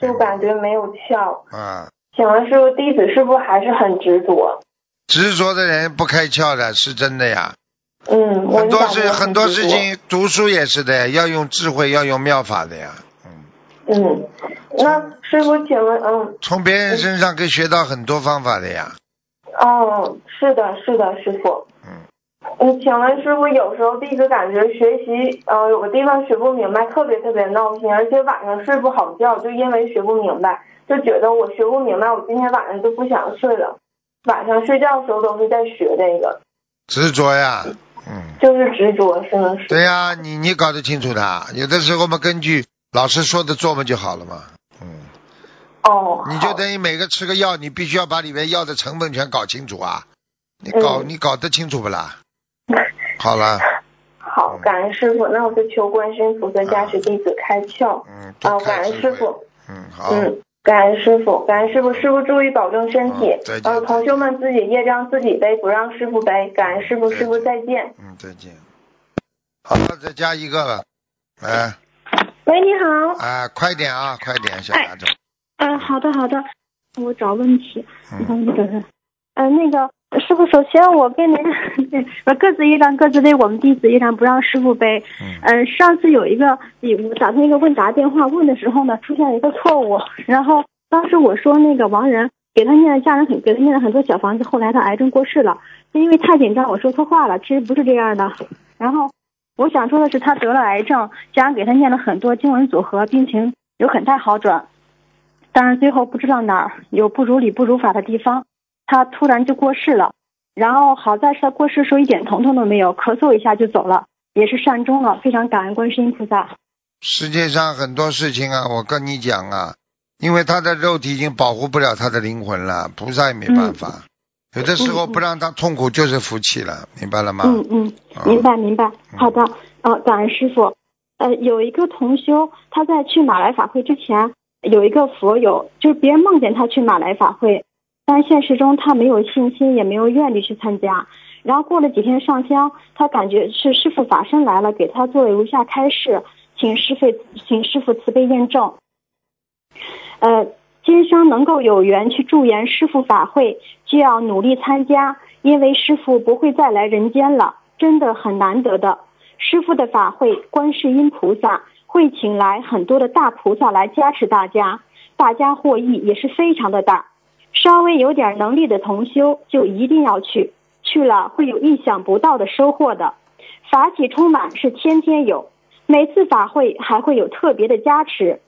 就感觉没有窍。嗯，请问师傅，弟子是不是还是很执着？执着的人不开窍的是真的呀。嗯，很多事很多事。情，读书也是的，要用智慧，要用妙法的呀。嗯，嗯，那师傅，请问，嗯，从别人身上可以学到很多方法的呀。哦，是的，是的，师傅。嗯，嗯，请问师傅，有时候弟子感觉学习，呃，有个地方学不明白，特别特别闹心，而且晚上睡不好觉，就因为学不明白，就觉得我学不明白，我今天晚上就不想睡了。晚上睡觉的时候都是在学这个，执着呀。嗯，就是执着，是吗？对呀、你你搞得清楚的。有的时候嘛，根据老师说的做嘛就好了嘛。嗯，哦，你就等于每个吃个药，你必须要把里面药的成分全搞清楚啊。你搞、嗯你搞得清楚不啦？好了，好，感恩师傅，那我就求观世音菩萨加持弟子开窍。嗯，啊，感恩。师傅。嗯，好。嗯，感恩师傅，感恩师傅，师傅注意保重身体嗯再。见呃，同修们自己业障自己背，不让师傅背。感恩师傅，师傅再见。嗯，再见。好，再加一个了。哎喂，你好。哎，快点啊，快点，小丫头。嗯、好的好的，我找问题。嗯嗯，等等。呃，那个师傅，首先我跟您 我各自一张，各自背，我们弟子一张，不让师傅背。嗯嗯，上次有一个我打通一个问答电话问的时候呢，出现了一个错误，然后当时我说那个亡人给他念了家人很给他念了很多小房子，后来他癌症过世了，是因为太紧张我说错话了，其实不是这样的。然后我想说的是，他得了癌症，家人给他念了很多经文组合，病情有很大好转，但是最后不知道哪儿有不如理不如法的地方，他突然就过世了。然后好在是他过世的时候一点疼痛都没有，咳嗽一下就走了，也是善终了，非常感恩观世音菩萨。世界上很多事情啊，我跟你讲啊，因为他的肉体已经保护不了他的灵魂了，菩萨也没办法。有的时候不让他痛苦就是福气了，明白了吗？嗯嗯，啊明白明白。好的，呃，感恩师傅。呃，有一个同修，他在去马来法会之前，有一个佛友，就是别人梦见他去马来法会，但现实中他没有信心，也没有愿力去参加。然后过了几天上香，他感觉是师傅法身来了，给他做了如下开示，请师傅请师傅慈悲验证。呃，今生能够有缘去助缘师傅法会，就要努力参加，因为师傅不会再来人间了，真的很难得的。师傅的法会，观世音菩萨会请来很多的大菩萨来加持大家，大家获益也是非常的大。稍微有点能力的同修就一定要去，去了会有意想不到的收获的。法喜充满是天天有，每次法会还会有特别的加持，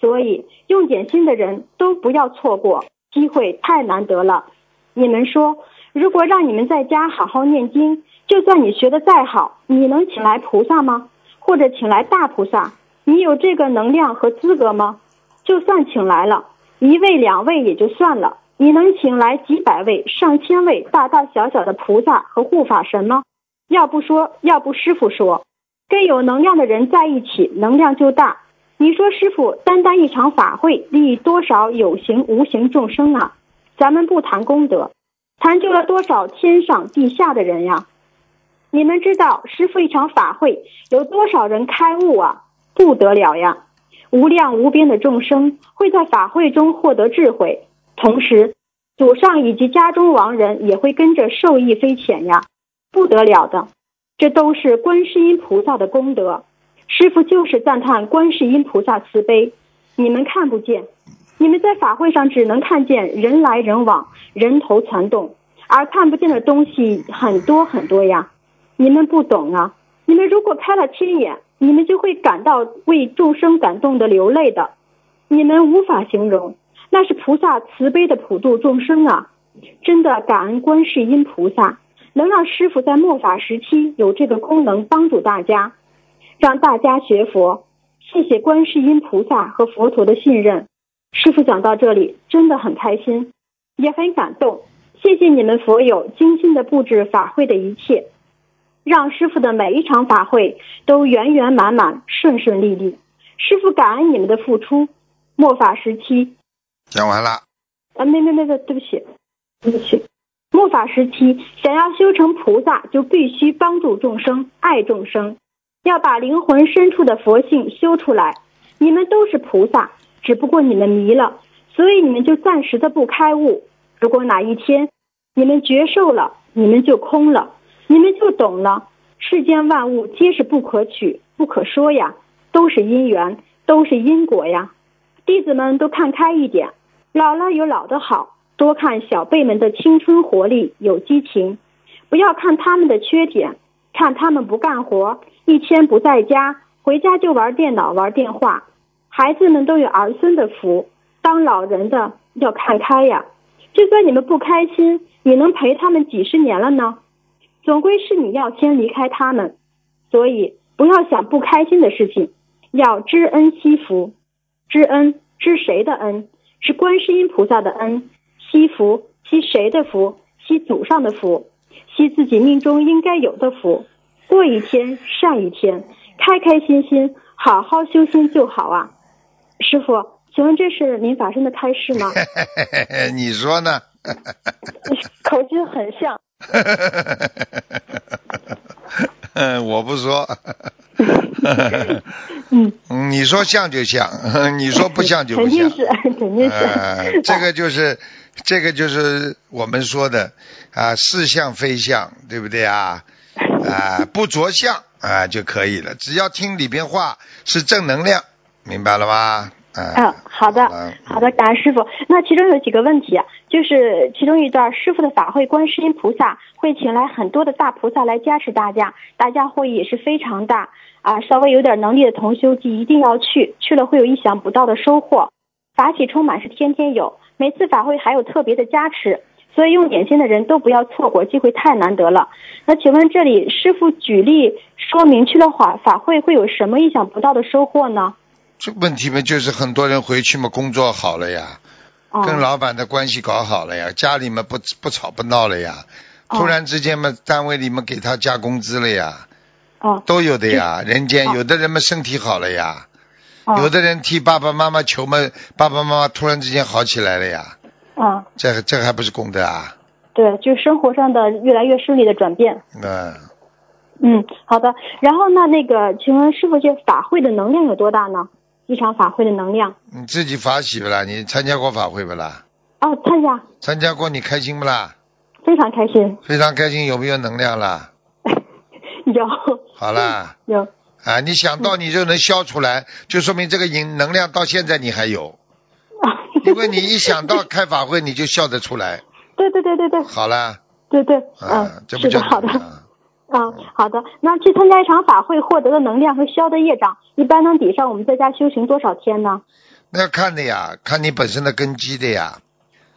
所以用点心的人都不要错过，机会太难得了。你们说，如果让你们在家好好念经，就算你学的再好，你能请来菩萨吗？或者请来大菩萨？你有这个能量和资格吗？就算请来了，一位两位也就算了，你能请来几百位、上千位大大小小的菩萨和护法神吗？要不说，要不师傅说，跟有能量的人在一起，能量就大。你说师傅，单单一场法会，利益多少有形无形众生啊？咱们不谈功德，谈救了多少天上地下的人呀？你们知道师傅一场法会有多少人开悟啊？不得了呀！无量无边的众生会在法会中获得智慧，同时祖上以及家中亡人也会跟着受益匪浅呀，不得了的！这都是观世音菩萨的功德。师傅就是赞叹观世音菩萨慈悲，你们看不见，你们在法会上只能看见人来人往，人头攒动，而看不见的东西很多很多呀。你们不懂啊！你们如果开了天眼，你们就会感到为众生感动的流泪的，你们无法形容，那是菩萨慈悲的普度众生啊！真的感恩观世音菩萨，能让师傅在末法时期有这个功能帮助大家，让大家学佛。谢谢观世音菩萨和佛陀的信任。师傅讲到这里真的很开心，也很感动。谢谢你们佛友精心的布置法会的一切。让师傅的每一场法会都圆圆满满、顺顺利利。师傅感恩你们的付出。末法时期，讲完了。啊，没没没没，对不起，对不起。末法时期，想要修成菩萨，就必须帮助众生、爱众生，要把灵魂深处的佛性修出来。你们都是菩萨，只不过你们迷了，所以你们就暂时的不开悟。如果哪一天你们觉受了，你们就空了，你们就懂了。世间万物皆是不可取、不可说呀，都是因缘，都是因果呀。弟子们都看开一点，老了有老的好，多看小辈们的青春活力，有激情，不要看他们的缺点，看他们不干活，一天不在家，回家就玩电脑、玩电话。孩子们都有儿孙的福，当老人的要看开呀。就算你们不开心，也能陪他们几十年了呢。总归是你要先离开他们，所以不要想不开心的事情，要知恩惜福。知恩知谁的恩？是观世音菩萨的恩。惜福惜谁的福？惜祖上的福，惜自己命中应该有的福。过一天善一天，开开心心，好好修心就好啊！师傅，请问这是您法身的开示吗？你说呢？口气很像。嗯，我不说。嗯，你说像就像，你说不像就不像。肯定是，肯定是。呃，这个就是，这个就是我们说的啊，似像非像，对不对啊？啊，不着相啊就可以了，只要听里边话是正能量，明白了吗？嗯，好的，好的，感恩师傅。那其中有几个问题，啊就是其中一段，师傅的法会，观世音菩萨会请来很多的大菩萨来加持大家，大家获益也是非常大啊，稍微有点能力的同修记一定要去，去了会有意想不到的收获。法喜充满是天天有，每次法会还有特别的加持，所以用点心的人都不要错过，机会太难得了。那请问这里师傅举例说明去了法法会会有什么意想不到的收获呢？这问题嘛，就是很多人回去嘛，工作好了呀，跟老板的关系搞好了呀，家里面不不吵不闹了呀，突然之间嘛，单位里面给他加工资了呀，都有的呀。人间有的人们身体好了呀，有的人替爸爸妈妈求嘛，爸爸妈妈突然之间好起来了呀。啊，这这还不是功德啊？对，就生活上的越来越顺利的转变。嗯。嗯，好的。然后那那个，请问师傅，这法会的能量有多大呢？一场法会的能量，你自己法喜不啦？你参加过法会不啦？哦，参加。参加过，你开心不啦？非常开心。非常开心，有没有能量啦？有。好啦。有。啊，你想到你就能消出来，就说明这个能能量到现在你还有。啊。因为你一想到开法会，你就笑得出来。对对对对对。好啦。对对。嗯，这不就好的。嗯，好的。那去参加一场法会获得的能量和消的业障，一般能抵上我们在家修行多少天呢？那要看的呀，看你本身的根基的呀。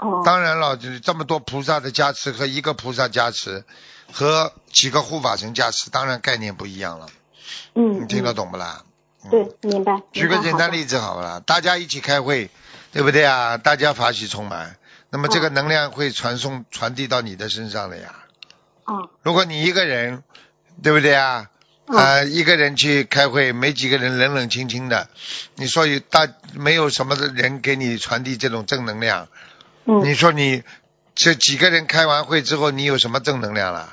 哦。当然了，就是这么多菩萨的加持和一个菩萨加持，和几个护法神加持，当然概念不一样了。嗯。你听得懂不啦？对，明白。举个简单例子好不啦？大家一起开会，对不对啊？大家法喜充满，那么这个能量会传送传递到你的身上的呀。啊，如果你一个人，对不对啊？啊，一个人去开会，没几个人冷冷清清的，你说有大没有什么的人给你传递这种正能量？嗯，你说你这几个人开完会之后，你有什么正能量了？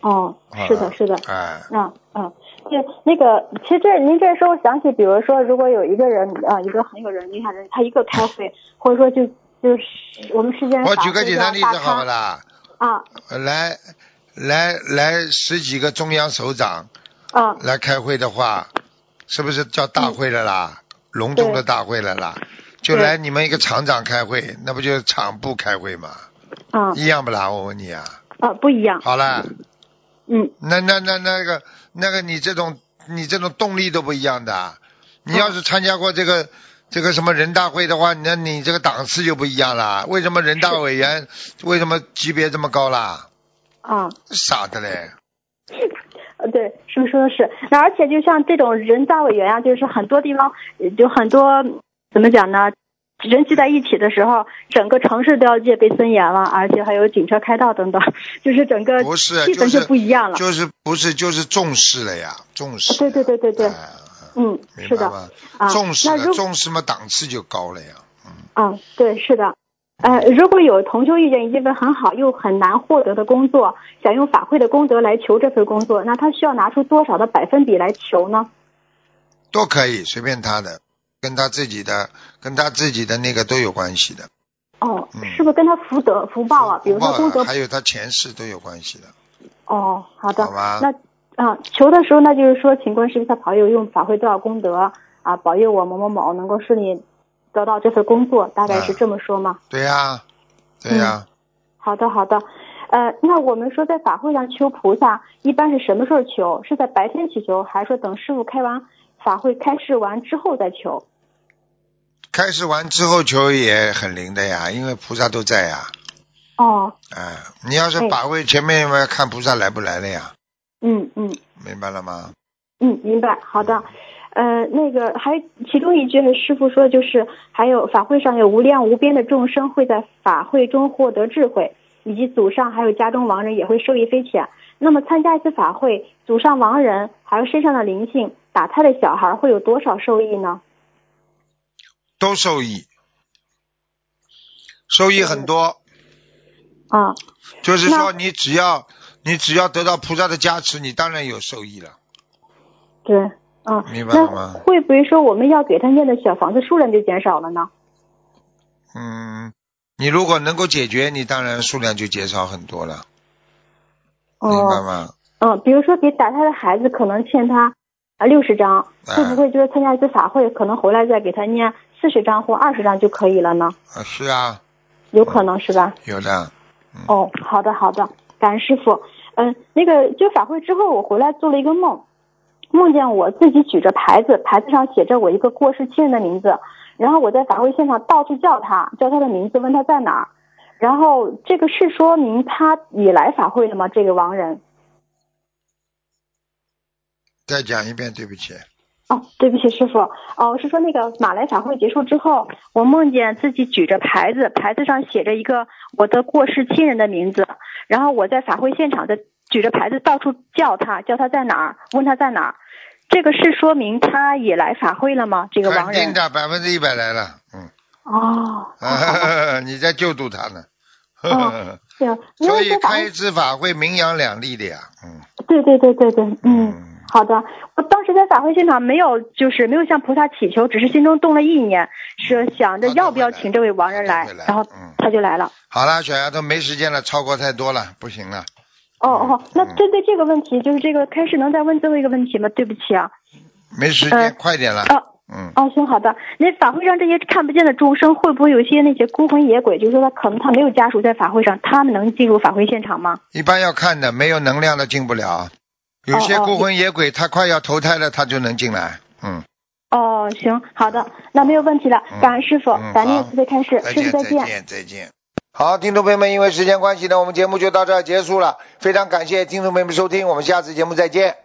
哦，是的，是的，哎，嗯嗯，就那个，其实这您这时候想起，比如说，如果有一个人啊，一个很有人厉害的人，他一个开会，或者说就就是我们世间我举个简单例子好不啦？啊，来。来来十几个中央首长，啊，来开会的话，是不是叫大会了啦？隆重的大会了啦？就来你们一个厂长开会，那不就是厂部开会吗？啊，一样不啦？我问你啊。啊，不一样。好了。嗯。那那那那个那个你这种你这种动力都不一样的。你要是参加过这个这个什么人大会的话，那你这个档次就不一样了。为什么人大委员为什么级别这么高啦？啊，傻的嘞！呃，对，师傅说的是，那而且就像这种人大委员啊，就是很多地方就很多怎么讲呢？人聚在一起的时候，整个城市都要戒备森严了，而且还有警车开道等等，就是整个不是，气氛就不一样了。就是不是就是重视了呀，重视。对对对对对，哎嗯，是的？啊。重视重视嘛，档次就高了呀。啊，对，是的。呃，如果有同修遇见一份很好又很难获得的工作，想用法会的功德来求这份工作，那他需要拿出多少的百分比来求呢？都可以，随便他的，跟他自己的，跟他自己的那个都有关系的。哦，嗯是不是跟他福德福报啊？比如说功德还有他前世都有关系的。哦，好的。好吧那啊，求的时候那就是说，请观世音菩萨保佑用法会多少功德啊，保佑我某某某能够顺利得到这份工作，大概是这么说吗？对呀、对呀、好的，好的。呃，那我们说在法会上求菩萨，一般是什么时候求？是在白天祈求，还是说等师傅开完法会开示完之后再求？开始完之后求也很灵的呀，因为菩萨都在呀。哦，啊，你要是哎法会前面嘛，看菩萨来不来了呀，嗯嗯明白了吗？嗯，明白。好的。呃，那个还其中一句师傅说，就是还有法会上有无量无边的众生会在法会中获得智慧，以及祖上还有家中亡人也会受益匪浅。那么参加一次法会，祖上亡人还有身上的灵性打胎的小孩会有多少受益呢？都受益，受益很多。啊，就是说，你只要你只要得到菩萨的加持，你当然有受益了。对，嗯，明白了吗会不会说我们要给他念的小房子数量就减少了呢？嗯，你如果能够解决，你当然数量就减少很多了，明白哦，吗？嗯，比如说给打胎的孩子可能欠他啊六十张，哎会不会就是参加一次法会，可能回来再给他念四十张或二十张就可以了呢？啊，是啊，有可能是吧？有的。哦，好的好的，感恩师傅。嗯，那个就法会之后，我回来做了一个梦，梦见我自己举着牌子，牌子上写着我一个过世亲人的名字，然后我在法会现场到处叫他，叫他的名字，问他在哪儿。然后这个是说明他也来法会了吗？这个亡人？再讲一遍，对不起。哦，对不起，师傅。哦，是说那个马来法会结束之后，我梦见自己举着牌子，牌子上写着一个我的过世亲人的名字，然后我在法会现场的举着牌子到处叫他，叫他在哪儿，问他在哪儿。这个是说明他也来法会了吗？这个亡人？肯定的，百分之一百来了。嗯，哦，你在救助他呢。哦 所以开一次法会名扬两利的呀。嗯对对对对对，嗯，嗯，好的。我当时在法会现场没有，就是没有向菩萨祈求，只是心中动了意念，是想着要不要请这位亡人来然后嗯他就来了。好了，小丫头没时间了，超过太多了，不行了。哦哦，那嗯针对这个问题，就是这个开始能再问最后一个问题吗？对不起啊。没时间，呃快点了。哦嗯，哦，行好的。那法会上这些看不见的众生，会不会有一些那些孤魂野鬼？就是说他可能他没有家属在法会上，他们能进入法会现场吗？一般要看的，没有能量的进不了。有些孤魂野鬼，他快要投胎了，他就能进来。嗯，哦，行好的，那没有问题了。嗯感恩师傅，嗯感恩好慈悲开示，师傅再见。再见，再见。好，听众朋友们，因为时间关系呢，我们节目就到这儿结束了。非常感谢听众朋友们收听，我们下次节目再见。